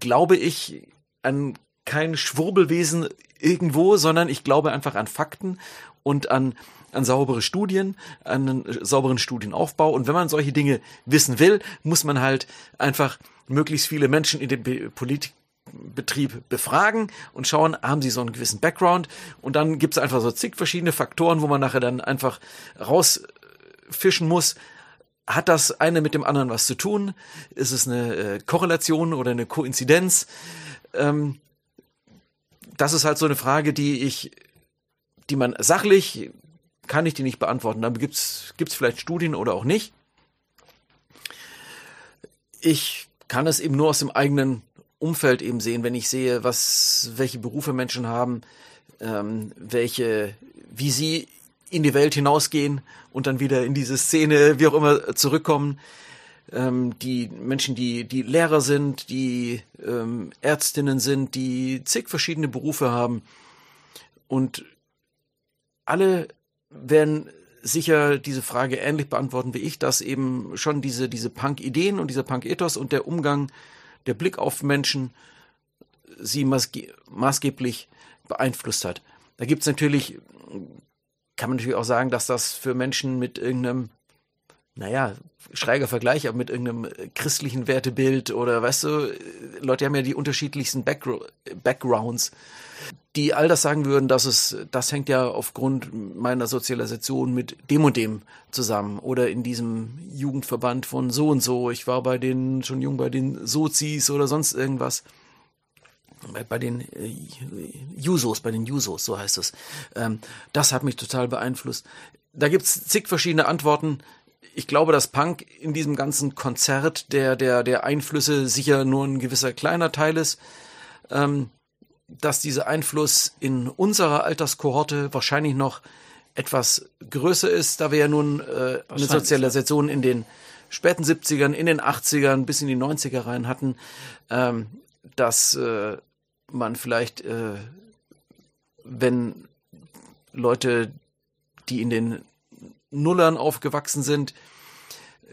glaube ich an kein Schwurbelwesen irgendwo, sondern ich glaube einfach an Fakten und an an saubere Studien, an einen sauberen Studienaufbau. Und wenn man solche Dinge wissen will, muss man halt einfach möglichst viele Menschen in dem Politikbetrieb befragen und schauen, haben sie so einen gewissen Background. Und dann gibt es einfach so zig verschiedene Faktoren, wo man nachher dann einfach rausfischen muss, hat das eine mit dem anderen was zu tun? Ist es eine äh, Korrelation oder eine Koinzidenz? Ähm, das ist halt so eine Frage, die ich, die man sachlich kann ich die nicht beantworten. Dann gibt's gibt's vielleicht Studien oder auch nicht. Ich kann es eben nur aus dem eigenen Umfeld eben sehen, wenn ich sehe, was welche Berufe Menschen haben, ähm, welche, wie sie in die Welt hinausgehen und dann wieder in diese Szene, wie auch immer, zurückkommen. Ähm, die Menschen, die, die Lehrer sind, die ähm, Ärztinnen sind, die zig verschiedene Berufe haben. Und alle werden sicher diese Frage ähnlich beantworten wie ich, dass eben schon diese, diese Punk-Ideen und dieser Punk-Ethos und der Umgang, der Blick auf Menschen sie maßgeblich beeinflusst hat. Da gibt's natürlich kann man natürlich auch sagen, dass das für Menschen mit irgendeinem, naja, schräger Vergleich, aber mit irgendeinem christlichen Wertebild oder weißt du, Leute haben ja die unterschiedlichsten Backgr Backgrounds, die all das sagen würden, dass es, das hängt ja aufgrund meiner Sozialisation mit dem und dem zusammen oder in diesem Jugendverband von so und so. Ich war bei den, schon jung bei den Sozis oder sonst irgendwas bei, bei den äh, Jusos, bei den Jusos, so heißt es. Ähm, das hat mich total beeinflusst. Da gibt's zig verschiedene Antworten. Ich glaube, dass Punk in diesem ganzen Konzert der, der, der Einflüsse sicher nur ein gewisser kleiner Teil ist. Ähm, dass dieser Einfluss in unserer Alterskohorte wahrscheinlich noch etwas größer ist, da wir ja nun äh, eine Sozialisation in den späten 70ern, in den 80ern bis in die 90er rein hatten, ähm, dass äh, man vielleicht, äh, wenn Leute, die in den Nullern aufgewachsen sind,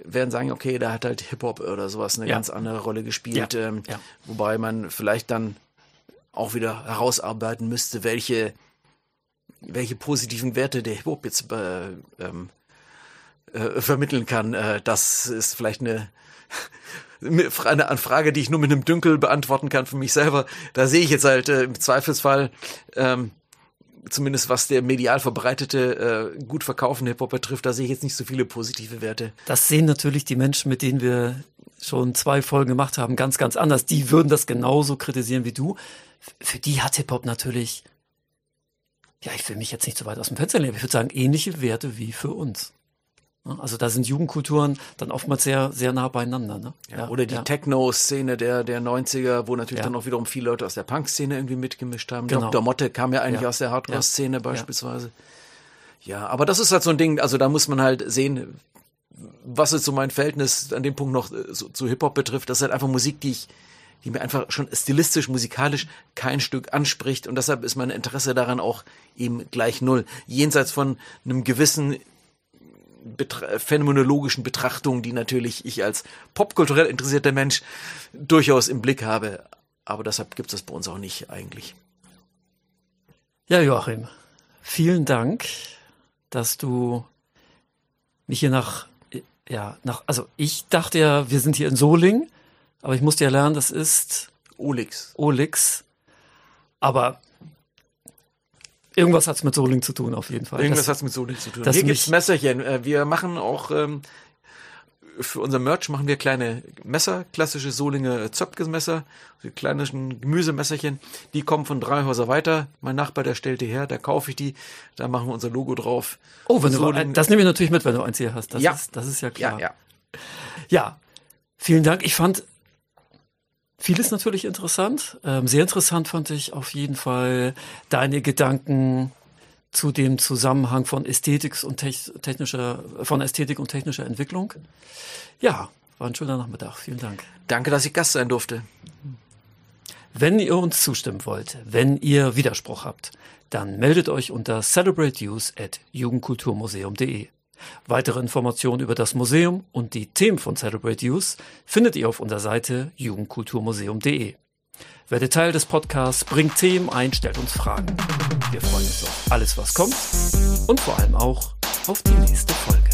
werden sagen, okay, da hat halt Hip-Hop oder sowas eine ja. ganz andere Rolle gespielt. Ja. Ähm, ja. Wobei man vielleicht dann auch wieder herausarbeiten müsste, welche, welche positiven Werte der Hip-Hop jetzt äh, ähm, äh, vermitteln kann. Äh, das ist vielleicht eine eine Frage, die ich nur mit einem Dünkel beantworten kann für mich selber. Da sehe ich jetzt halt äh, im Zweifelsfall, ähm, zumindest was der medial verbreitete, äh, gut verkaufen Hip-Hop betrifft, da sehe ich jetzt nicht so viele positive Werte. Das sehen natürlich die Menschen, mit denen wir schon zwei Folgen gemacht haben, ganz, ganz anders. Die würden das genauso kritisieren wie du. Für die hat Hip-Hop natürlich, ja, ich will mich jetzt nicht so weit aus dem Fenster lehnen, ich würde sagen, ähnliche Werte wie für uns. Also da sind Jugendkulturen dann oftmals sehr, sehr nah beieinander. Ne? Ja, ja, oder die ja. Techno-Szene der, der 90er, wo natürlich dann auch wiederum viele Leute aus der Punk-Szene irgendwie mitgemischt haben. Genau. Dr. Motte kam ja eigentlich aus der Hardcore-Szene beispielsweise. Ja. aber das ist halt so ein Ding, also da muss man halt sehen, was jetzt so mein Verhältnis an dem Punkt noch äh, so, zu Hip-Hop betrifft. Das ist halt einfach Musik, die ich die mir einfach schon stilistisch, musikalisch kein Stück anspricht und deshalb ist mein Interesse daran auch eben gleich null. Jenseits von einem gewissen betra phänomenologischen Betrachtungen, die natürlich ich als popkulturell interessierter Mensch durchaus im Blick habe. aber deshalb gibt es das bei uns auch nicht eigentlich. Ja, Joachim, vielen Dank, dass du mich hier nach, ja, nach, also ich dachte ja, wir sind hier in Solingen, aber ich musste ja lernen, das ist Olix. Olix. Aber irgendwas hat es mit Solingen zu tun, auf jeden Fall. Irgendwas hat es mit Solingen zu tun. das Hier gibt's mich- Messerchen. Äh, Wir machen auch ähm, für unser Merch machen wir kleine Messer, klassische Solinger Zöpkes-Messer, die kleinen Gemüsemesserchen. Die kommen von drei Häuser weiter. Mein Nachbar, der stellt die her, da kaufe ich die, da machen wir unser Logo drauf. Oh, wenn du, Solingen- das nehme ich natürlich mit, wenn du eins hier hast. Das, Ja. ist, das ist ja ja, klar. ja. Ja, vielen Dank. Ich fand vieles natürlich interessant. Ähm, sehr interessant fand ich auf jeden Fall deine Gedanken zu dem Zusammenhang von Ästhetik und tech- technischer, von Ästhetik und technischer Entwicklung. Ja, war ein schöner Nachmittag. Vielen Dank. Danke, dass ich Gast sein durfte. Wenn ihr uns zustimmen wollt, wenn ihr Widerspruch habt, dann meldet euch unter celebrateuse at jugendkulturmuseum.de. Weitere Informationen über das Museum und die Themen von Celebrate Youth findet ihr auf unserer Seite jugendkulturmuseum.de. Werde Teil des Podcasts, bringt Themen ein, stellt uns Fragen. Wir freuen uns auf alles, was kommt und vor allem auch auf die nächste Folge.